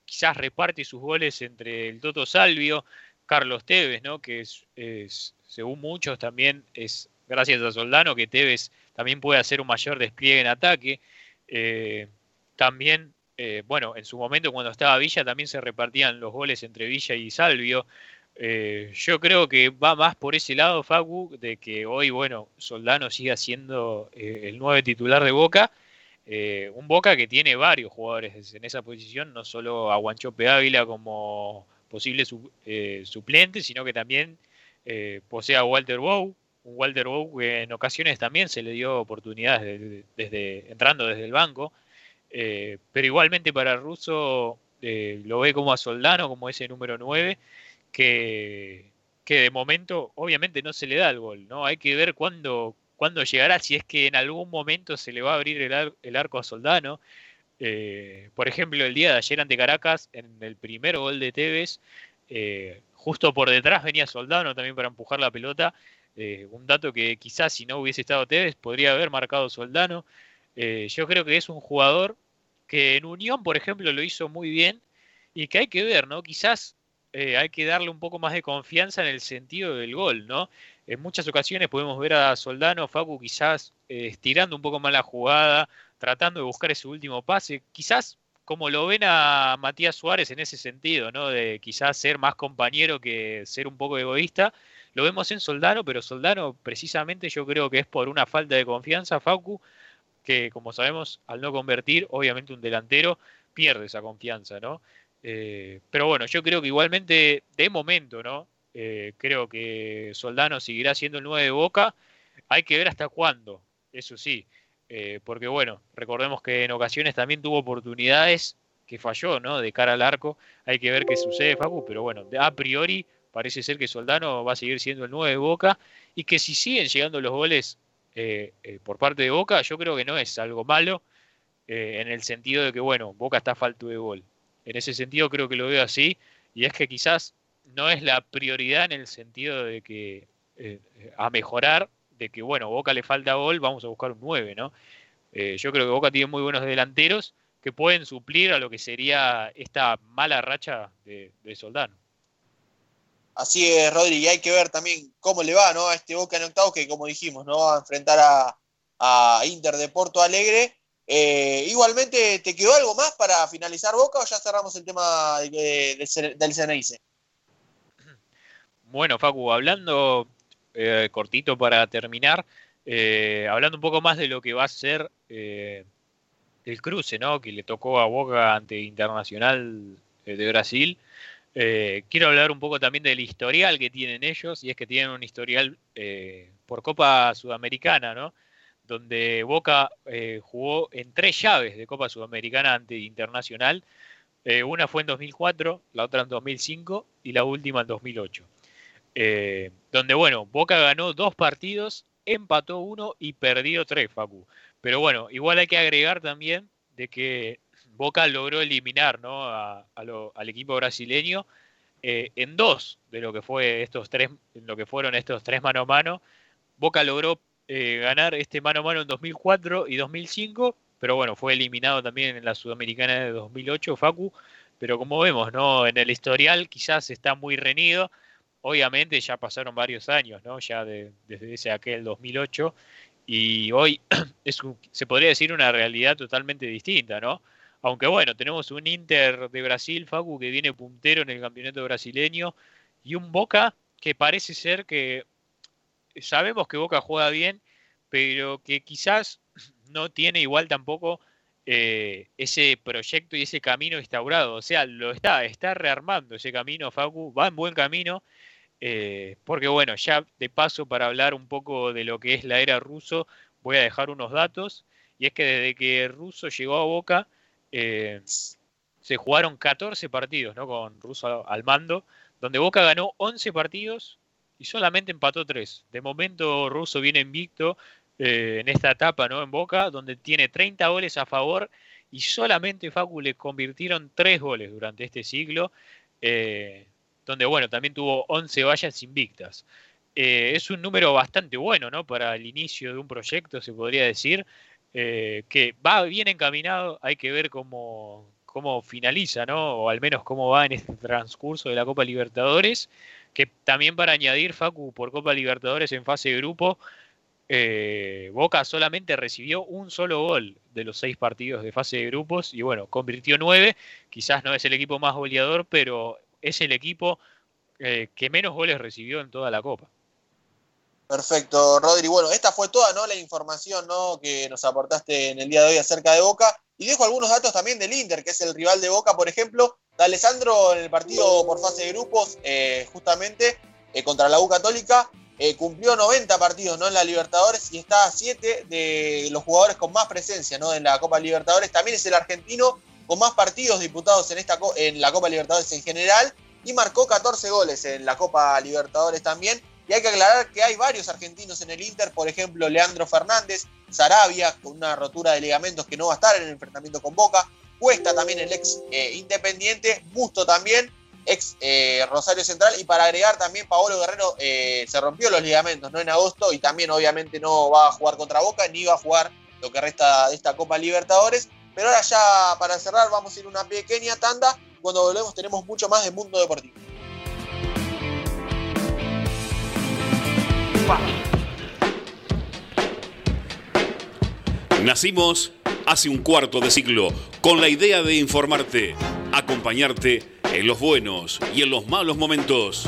quizás reparte sus goles entre el Toto Salvio, Carlos Tevez, ¿no? Que es, según muchos también es gracias a Soldano que Tevez también puede hacer un mayor despliegue en ataque. Eh, también, bueno, en su momento cuando estaba Villa también se repartían los goles entre Villa y Salvio. Eh, yo creo que va más por ese lado, Facu, de que hoy, bueno, Soldano siga siendo eh, el nuevo titular de Boca. Eh, un Boca que tiene varios jugadores en esa posición, no solo a Guanchope Ávila como posible suplente, sino que también posee a Walter Bow, un Walter Bow que en ocasiones también se le dio oportunidades desde, entrando desde el banco. pero igualmente para Russo lo ve como a Soldano, como ese número 9 que, que de momento obviamente no se le da el gol, ¿no? Hay que ver cuándo, cuándo llegará, si es que en algún momento se le va a abrir el, arco a Soldano. Eh, por ejemplo, el día de ayer ante Caracas, en el primer gol de Tevez, eh, justo por detrás venía Soldano también para empujar la pelota. Eh, un dato que quizás si no hubiese estado Tevez podría haber marcado Soldano. yo creo que es un jugador que en Unión, por ejemplo, lo hizo muy bien y que hay que ver, ¿no? Quizás eh, hay que darle un poco más de confianza en el sentido del gol, ¿no? En muchas ocasiones podemos ver a Soldano, Facu quizás eh, estirando un poco más la jugada, tratando de buscar ese último pase, quizás como lo ven a Matías Suárez en ese sentido, ¿no? De quizás ser más compañero que ser un poco egoísta. Lo vemos en Soldano, pero Soldano precisamente yo creo que es por una falta de confianza, Facu, que como sabemos, al no convertir, obviamente un delantero pierde esa confianza, ¿no? Eh, pero bueno, yo creo que igualmente, de momento, ¿no? Eh, creo que Soldano seguirá siendo el 9 de Boca. Hay que ver hasta cuándo, eso sí. Eh, porque bueno, recordemos que en ocasiones también tuvo oportunidades que falló, ¿no? De cara al arco. Hay que ver qué sucede, Facu. Pero bueno, a priori parece ser que Soldano va a seguir siendo el 9 de Boca. Y que si siguen llegando los goles por parte de Boca, yo creo que no es algo malo. en el sentido de que, bueno, Boca está falto de gol. En ese sentido creo que lo veo así y es que quizás no es la prioridad en el sentido de que eh, a mejorar, de que bueno, Boca le falta gol, vamos a buscar un 9, ¿no? Eh, yo creo que Boca tiene muy buenos delanteros que pueden suplir a lo que sería esta mala racha de, de Soldano. Así es, Rodri, y hay que ver también cómo le va ¿no? a este Boca en octavos, que como dijimos, ¿no? va a enfrentar a, a Inter de Porto Alegre. Eh, igualmente, ¿te quedó algo más para finalizar Boca o ya cerramos el tema de- de- del CNIC? Bueno, Facu, hablando eh, cortito para terminar, eh, hablando un poco más de lo que va a ser eh, el cruce, ¿no? Que le tocó a Boca ante Internacional eh, de Brasil. Quiero hablar un poco también del historial que tienen ellos, y es que tienen un historial por Copa Sudamericana, ¿no? Donde Boca jugó en tres llaves de Copa Sudamericana ante Internacional. Una fue en 2004, la otra en 2005 y la última en 2008. Eh, donde, bueno, Boca ganó dos partidos, empató uno y perdió tres, Facu. Pero bueno, igual hay que agregar también de que Boca logró eliminar a- al equipo brasileño eh, en dos de lo que fue estos tres, lo que fueron estos tres mano a mano. Boca logró eh, ganar este mano a mano en 2004 y 2005, pero bueno, fue eliminado también en la Sudamericana de 2008, Facu. Pero como vemos, ¿no? En el historial quizás está muy reñido. Obviamente ya pasaron varios años, ¿no? Ya de- desde ese aquel 2008 y hoy es se podría decir una realidad totalmente distinta, ¿no? Aunque bueno, tenemos un Inter de Brasil, Facu, que viene puntero en el campeonato brasileño y un Boca que parece ser que sabemos que Boca juega bien, pero que quizás no tiene igual tampoco eh, ese proyecto y ese camino instaurado. O sea, lo está, está rearmando ese camino, Facu, va en buen camino. Eh, porque bueno, ya de paso para hablar un poco de lo que es la era ruso, voy a dejar unos datos. Y es que desde que Russo llegó a Boca, eh, se jugaron 14 partidos ¿no? con Russo al mando, donde Boca ganó 11 partidos y solamente empató 3. De momento Russo viene invicto eh, en esta etapa ¿no? en Boca, donde tiene 30 goles a favor y solamente Facu le convirtieron 3 goles durante este siglo, donde bueno, también tuvo 11 vallas invictas. Eh, es un número bastante bueno ¿no? para el inicio de un proyecto, se podría decir, eh, que va bien encaminado, hay que ver cómo, cómo finaliza, ¿no? o al menos cómo va en este transcurso de la Copa Libertadores, que también para añadir, Facu, por Copa Libertadores en fase de grupo, eh, Boca solamente recibió un solo gol de los seis partidos de fase de grupos y bueno, convirtió nueve, quizás no es el equipo más goleador, pero es el equipo eh, que menos goles recibió en toda la Copa. Perfecto, Rodri. Bueno, esta fue toda ¿no? la información ¿no? que nos aportaste en el día de hoy acerca de Boca. Y dejo algunos datos también del Inter, que es el rival de Boca, por ejemplo. De Alessandro en el partido por fase de grupos, eh, justamente eh, contra la U Católica, cumplió 90 partidos ¿no? en la Libertadores y está a 7 de los jugadores con más presencia ¿no? en la Copa Libertadores. También es el argentino con más partidos disputados en, esta, en la Copa Libertadores en general y marcó 14 goles en la Copa Libertadores también. Y hay que aclarar que hay varios argentinos en el Inter, por ejemplo, Leandro Fernández, Sarabia, con una rotura de ligamentos que no va a estar en el enfrentamiento con Boca, Cuesta también el ex eh, Independiente, Busto también, ex eh, Rosario Central, y para agregar también Paolo Guerrero eh, se rompió los ligamentos ¿no? en agosto y también obviamente no va a jugar contra Boca ni va a jugar lo que resta de esta Copa Libertadores. Pero ahora ya para cerrar vamos a ir una pequeña tanda. Cuando volvemos tenemos mucho más de Mundo Deportivo. Nacimos hace un cuarto de siglo con la idea de informarte, acompañarte en los buenos y en los malos momentos.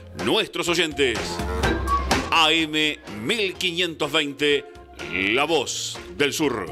nuestros oyentes. AM 1520, La Voz del Sur.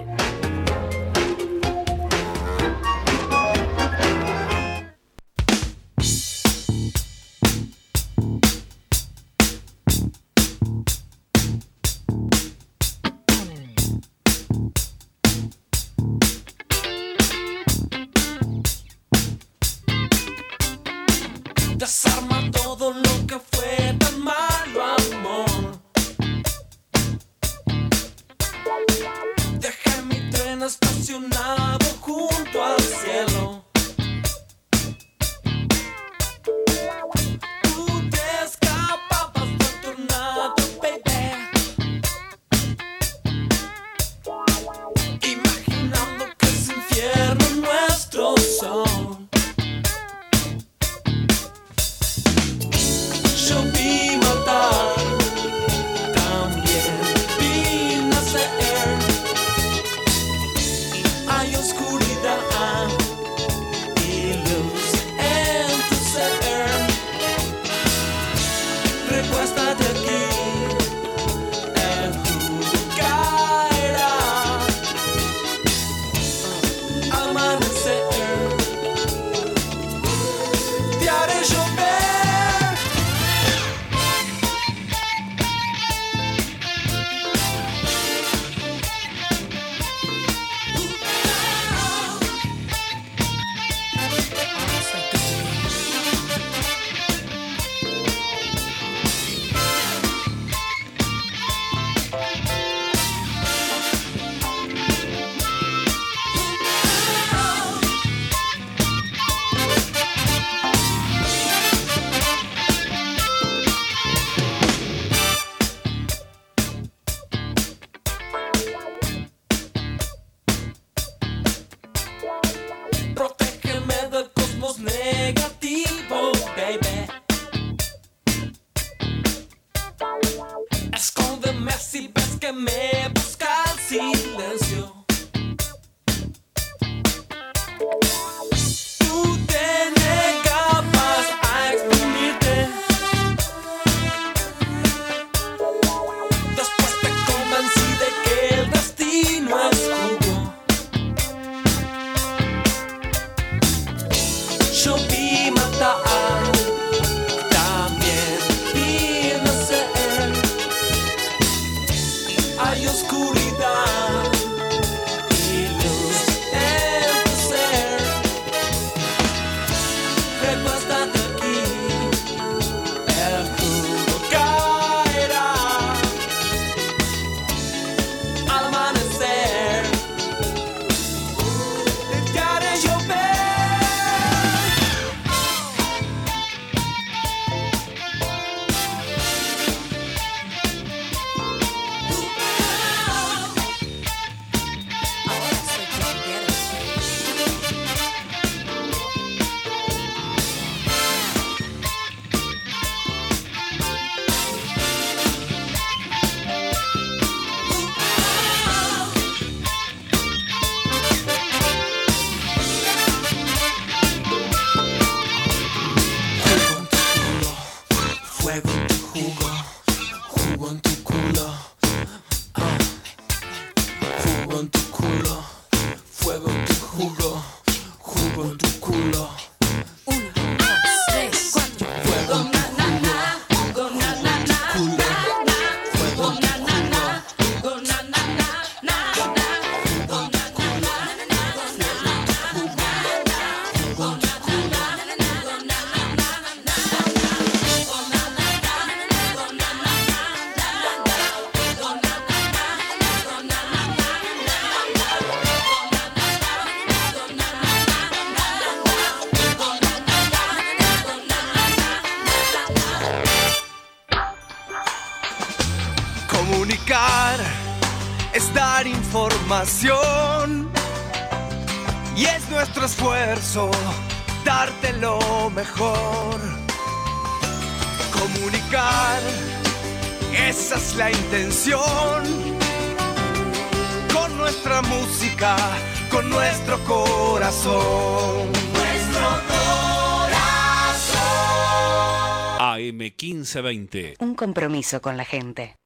1520. Un compromiso con la gente.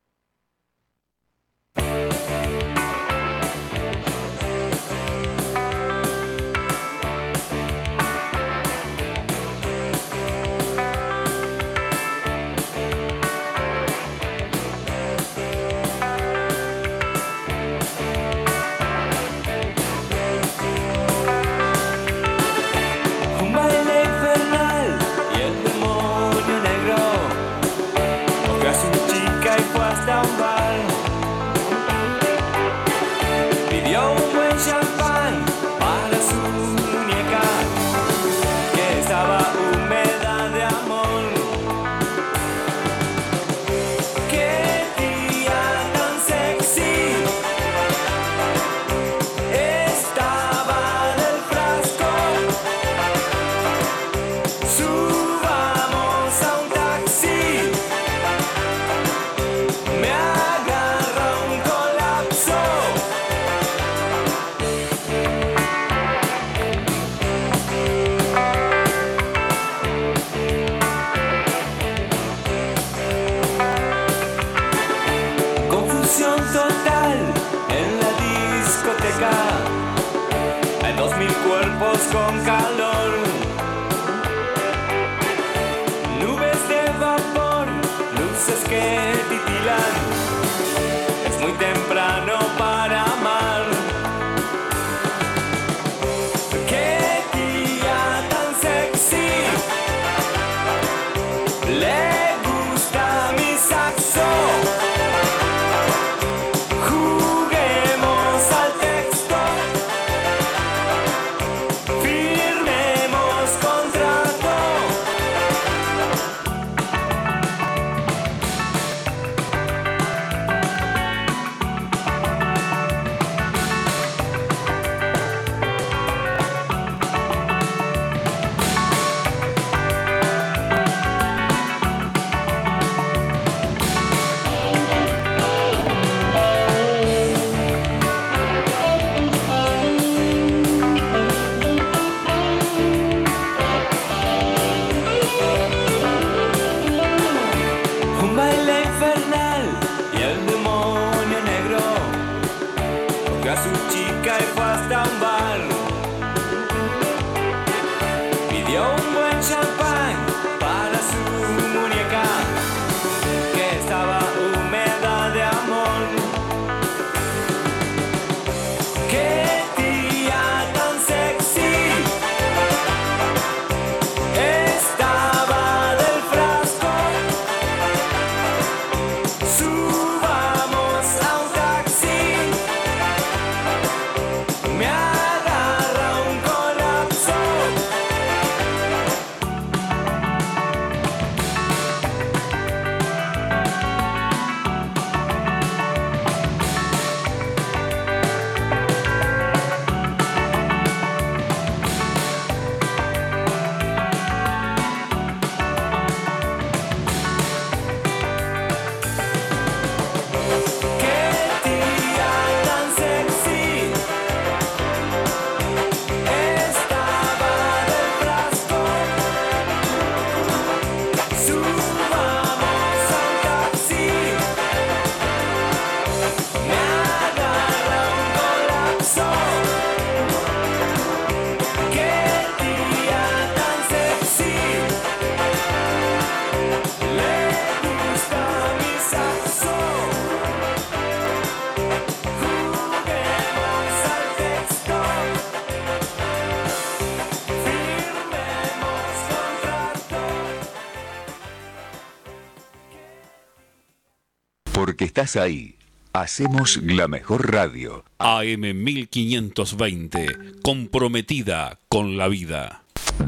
Estás ahí. Hacemos la mejor radio. AM 1520, comprometida con la vida.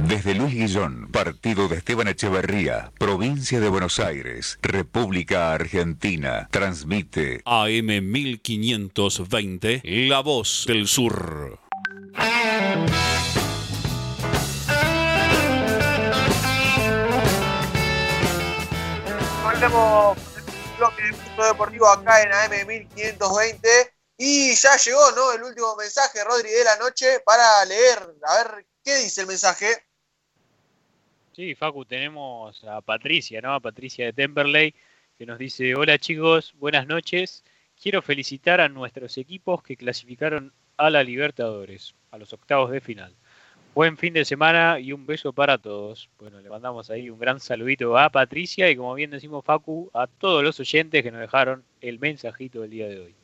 Desde Luis Guillón, partido de Esteban Echeverría, provincia de Buenos Aires, República Argentina, transmite AM 1520, La Voz del Sur. Volvemos bloque de Punto Deportivo acá en AM 1520. Y ya llegó, ¿no? El último mensaje, Rodri, de la noche para leer. A ver, ¿qué dice el mensaje? Sí, Facu, tenemos a Patricia, ¿no? A Patricia de Temperley, que nos dice, hola chicos, buenas noches. Quiero felicitar a nuestros equipos que clasificaron a la Libertadores, a los octavos de final. Buen fin de semana y un beso para todos. Bueno, le mandamos ahí un gran saludito a Patricia y como bien decimos Facu, a todos los oyentes que nos dejaron el mensajito del día de hoy.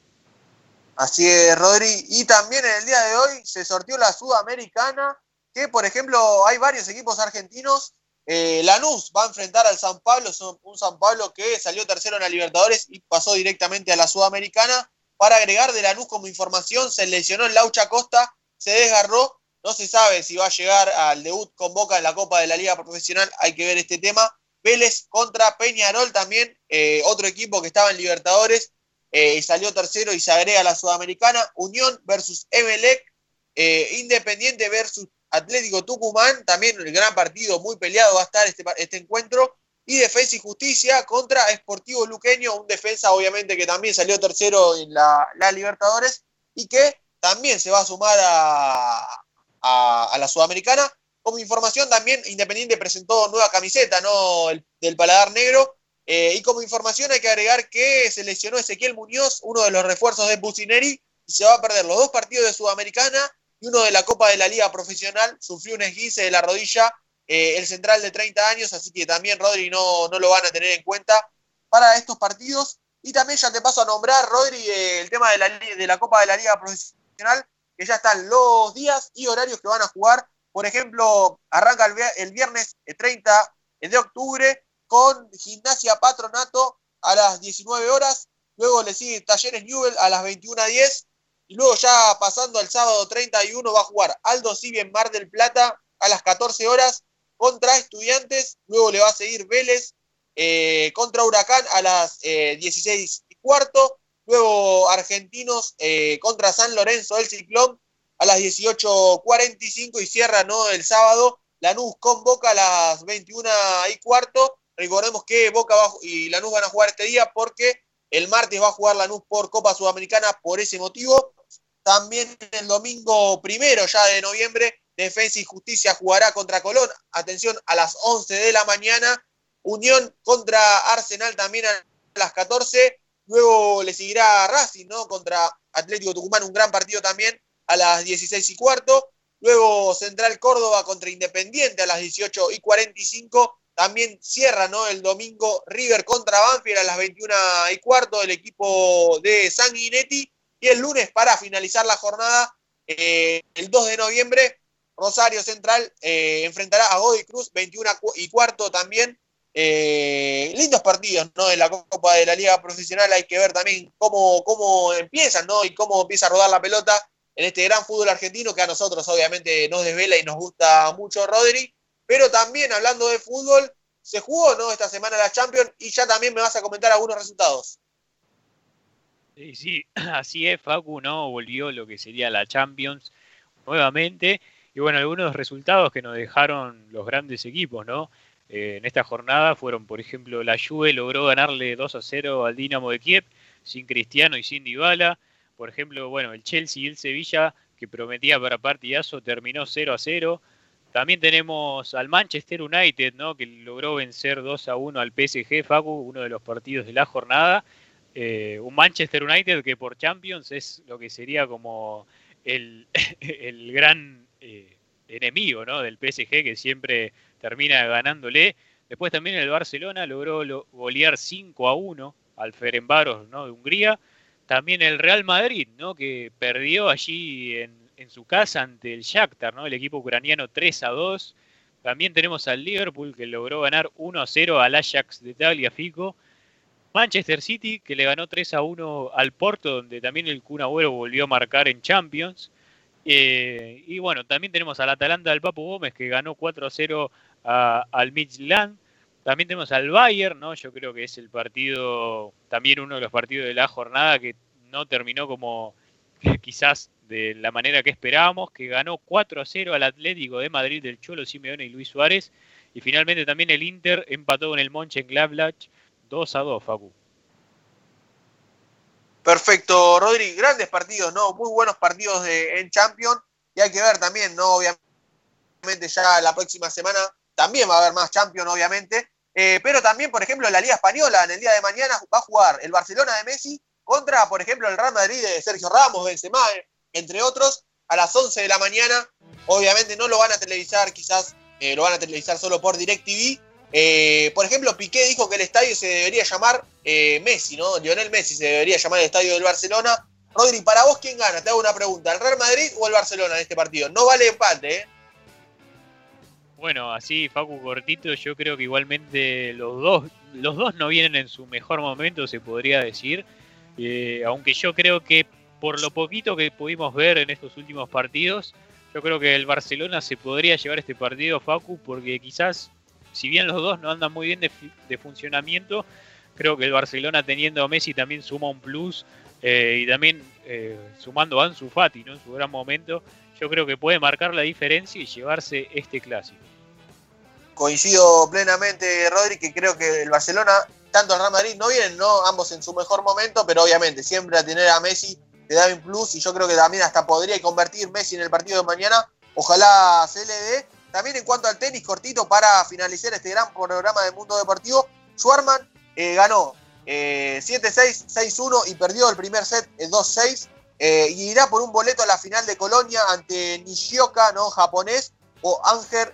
Así es, Rodri. Y también en el día de hoy se sortió la Sudamericana, que por ejemplo hay varios equipos argentinos. Eh, Lanús va a enfrentar al San Pablo, un San Pablo que salió tercero en la Libertadores y pasó directamente a la Sudamericana. Para agregar de Lanús como información, se lesionó el Laucha Costa, se desgarró, no se sabe si va a llegar al debut con Boca en la Copa de la Liga Profesional, hay que ver este tema. Vélez contra Peñarol también, eh, otro equipo que estaba en Libertadores, eh, y salió tercero y se agrega a la Sudamericana. Unión versus Emelec, eh, Independiente versus Atlético Tucumán, también el gran partido, muy peleado va a estar este, este encuentro. Y Defensa y Justicia contra Sportivo Luqueño, un defensa obviamente que también salió tercero en la, la Libertadores y que también se va a sumar a, a- la Sudamericana. Como información también Independiente presentó nueva camiseta, ¿no? El- del paladar negro. Eh, y como información hay que agregar que se lesionó Ezequiel Muñoz, uno de los refuerzos de Bucineri, y se va a perder los dos partidos de Sudamericana y uno de la Copa de la Liga Profesional sufrió un esguince de la rodilla, eh, el central de 30 años, así que también Rodri no, no lo van a tener en cuenta para estos partidos. Y también ya te paso a nombrar, Rodri, el tema de la, de la Copa de la Liga Profesional, ya están los días y horarios que van a jugar. Por ejemplo, arranca el, viernes 30 de octubre con Gimnasia Patronato a las 19 horas. Luego le sigue Talleres Newell a las 21.10. Y luego ya pasando al sábado 31 va a jugar Aldo Civi en Mar del Plata a las 14 horas contra Estudiantes. Luego le va a seguir Vélez eh, contra Huracán a las 16 y cuarto. Luego Argentinos eh, contra San Lorenzo del Ciclón a las 18.45 y cierra ¿no? el sábado Lanús con Boca a las 21 y cuarto. Recordemos que Boca y Lanús van a jugar este día porque el martes va a jugar Lanús por Copa Sudamericana por ese motivo. También el domingo primero ya de noviembre, Defensa y Justicia jugará contra Colón. Atención, a las 11 de la mañana. Unión contra Arsenal también a las 14. Luego le seguirá Racing, ¿no? Contra Atlético Tucumán, un gran partido también a las 16 y cuarto. Luego Central Córdoba contra Independiente a las 18 y 45. También cierra ¿no? el domingo River contra Banfield a las 21 y cuarto, el equipo de Sanguinetti. Y el lunes, para finalizar la jornada, eh, el 2 de noviembre, Rosario Central eh, enfrentará a Godoy Cruz, 21 y cuarto también. Eh, lindos partidos, ¿no? En la Copa de la Liga Profesional hay que ver también cómo, cómo empiezan, ¿no? Y cómo empieza a rodar la pelota en este gran fútbol argentino que a nosotros obviamente nos desvela y nos gusta mucho Rodri. Pero también hablando de fútbol, se jugó, ¿no? Esta semana la Champions y ya también me vas a comentar algunos resultados. Sí, sí, así es, Facu, ¿no? Volvió lo que sería la Champions nuevamente. Y bueno, algunos resultados que nos dejaron los grandes equipos, ¿no? Eh, en esta jornada fueron, por ejemplo, la Juve logró ganarle 2 a 0 al Dinamo de Kiev, sin Cristiano y sin Dybala. Por ejemplo, bueno, el Chelsea y el Sevilla, que prometía para partidazo, terminó 0 a 0. También tenemos al Manchester United, ¿no? que logró vencer 2 a 1 al PSG, Facu, uno de los partidos de la jornada. Eh, un Manchester United que por Champions es lo que sería como el, el gran eh, enemigo ¿no? del PSG que siempre termina ganándole. Después también el Barcelona logró golear 5 a 1 al Ferenbaros ¿no? de Hungría. También el Real Madrid, ¿no? que perdió allí en, su casa ante el Shakhtar, ¿no? el equipo ucraniano 3 a 2. También tenemos al Liverpool que logró ganar 1 a 0 al Ajax de Tagliafico. Manchester City que le ganó 3 a 1 al Porto, donde también el Kun volvió a marcar en Champions. Eh, y bueno, también tenemos al Atalanta del Papu Gómez que ganó 4 a 0 al Midland. También tenemos al Bayern, ¿no? Yo creo que es el partido, también uno de los partidos de la jornada que no terminó como quizás de la manera que esperábamos, que ganó 4 a 0 al Atlético de Madrid del Cholo Simeone y Luis Suárez. Y finalmente también el Inter empató con el Mönchengladbach 2 a 2, Facu. Perfecto, Rodri. Grandes partidos, ¿no? Muy buenos partidos de, en Champions. Y hay que ver también, ¿no? Obviamente ya la próxima semana también va a haber más Champions, obviamente. Eh, pero también, por ejemplo, la Liga Española, en el día de mañana va a jugar el Barcelona de Messi contra, por ejemplo, el Real Madrid de Sergio Ramos, Benzema, entre otros, a las 11 de la mañana. Obviamente no lo van a televisar, quizás eh, lo van a televisar solo por DirecTV, eh, por ejemplo, Piqué dijo que el estadio se debería llamar eh, Messi, ¿no? Lionel Messi se debería llamar el estadio del Barcelona. Rodri, para vos, ¿quién gana? Te hago una pregunta. ¿El Real Madrid o el Barcelona en este partido? No vale empate, ¿eh? Bueno, así, Facu cortito, yo creo que igualmente los dos, los dos no vienen en su mejor momento, se podría decir. Eh, aunque yo creo que por lo poquito que pudimos ver en estos últimos partidos, yo creo que el Barcelona se podría llevar este partido, Facu, porque quizás si bien los dos no andan muy bien de, funcionamiento, creo que el Barcelona teniendo a Messi también suma un plus eh, y también eh, sumando a Ansu Fati ¿no? en su gran momento, yo creo que puede marcar la diferencia y llevarse este clásico. Coincido plenamente, Rodri, que creo que el Barcelona, tanto el Real Madrid, no vienen ¿no? ambos en su mejor momento, pero obviamente siempre a tener a Messi te da un plus y yo creo que también hasta podría convertir Messi en el partido de mañana. Ojalá se le dé también en cuanto al tenis, cortito para finalizar este gran programa del mundo deportivo, Schwarman eh, ganó 7-6, eh, 6-1 y perdió el primer set 2-6. eh, y irá por un boleto a la final de Colonia ante Nishioka, ¿no? Japonés, o Ángel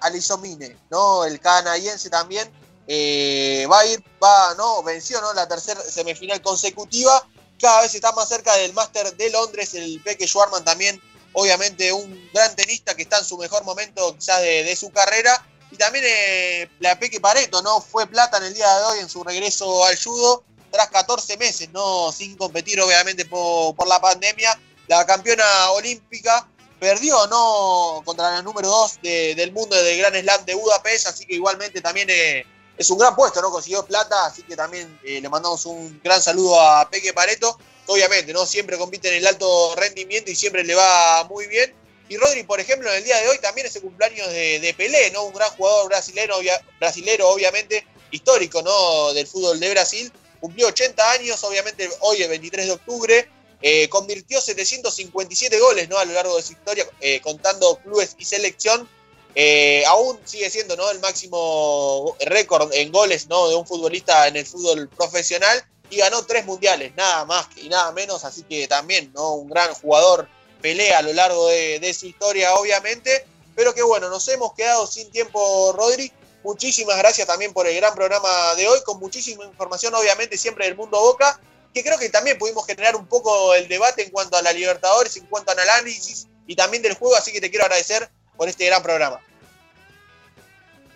Alisomine, ¿no? El canadiense también. Eh, va a ir, va, ¿no? Venció, ¿no? La tercera semifinal consecutiva. Cada vez está más cerca del Máster de Londres. El Peque Schwarman también, obviamente, un gran tenista que está en su mejor momento, quizás, de, su carrera. Y también eh, la Peque Pareto, ¿no? Fue plata en el día de hoy en su regreso al judo tras 14 meses, ¿no? Sin competir, obviamente, por, la pandemia. La campeona olímpica perdió, ¿no? Contra la número 2 del mundo del Gran Slam de Budapest, así que igualmente también eh, es un gran puesto, ¿no? Consiguió plata, así que también eh, le mandamos un gran saludo a Peque Pareto, obviamente, ¿no? Siempre compite en el alto rendimiento y siempre le va muy bien. Y Rodri, por ejemplo, en el día de hoy también es el cumpleaños de, Pelé, ¿no? Un gran jugador brasileño, brasilero, obviamente, histórico, ¿no? Del fútbol de Brasil cumplió 80 años, obviamente hoy el 23 de octubre, eh, convirtió 757 goles ¿no? a lo largo de su historia, eh, contando clubes y selección. Eh, aún sigue siendo ¿no? el máximo récord en goles ¿no? de un futbolista en el fútbol profesional y ganó tres mundiales, nada más y nada menos, así que también ¿no? un gran jugador pelea a lo largo de, de su historia, obviamente. Pero que bueno, nos hemos quedado sin tiempo, Rodri. Muchísimas gracias también por el gran programa de hoy, con muchísima información, obviamente, siempre del mundo Boca, que creo que también pudimos generar un poco el debate en cuanto a la Libertadores, en cuanto al análisis y también del juego, así que te quiero agradecer por este gran programa.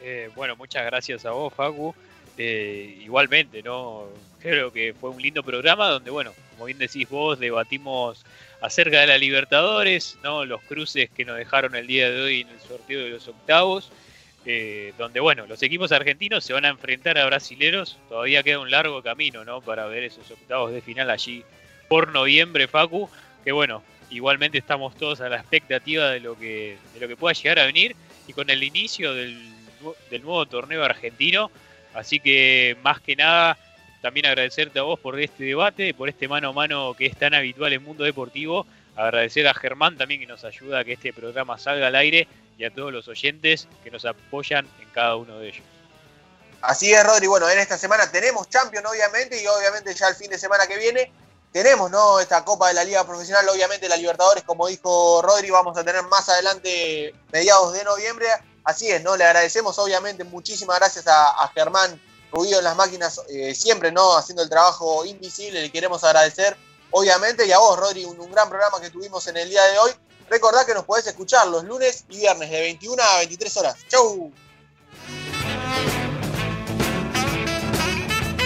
Eh, bueno, muchas gracias a vos, Facu. Eh, igualmente, ¿no? Creo que fue un lindo programa donde, bueno, como bien decís vos, debatimos acerca de la Libertadores, ¿no? Los cruces que nos dejaron el día de hoy en el sorteo de los octavos. Eh, donde bueno, los equipos argentinos se van a enfrentar a brasileros, todavía queda un largo camino, ¿no? Para ver esos octavos de final allí por noviembre, Facu, que bueno, igualmente estamos todos a la expectativa de lo que, de lo que pueda llegar a venir y con el inicio del, del nuevo torneo argentino, así que más que nada también agradecerte a vos por este debate, por este mano a mano que es tan habitual en mundo deportivo, agradecer a Germán también que nos ayuda a que este programa salga al aire y a todos los oyentes que nos apoyan en cada uno de ellos. Así es, Rodri. Bueno, en esta semana tenemos Champions, obviamente, y obviamente ya el fin de semana que viene tenemos ¿no? esta Copa de la Liga Profesional, obviamente la Libertadores, como dijo Rodri, vamos a tener más adelante, mediados de noviembre. Así es, ¿no? Le agradecemos, obviamente, muchísimas gracias a, Germán Rubio en las máquinas, eh, siempre, ¿no? Haciendo el trabajo invisible, le queremos agradecer, obviamente, y a vos, Rodri, un gran programa que tuvimos en el día de hoy. Recordá que nos podés escuchar los lunes y viernes de 21 a 23 horas. ¡Chau!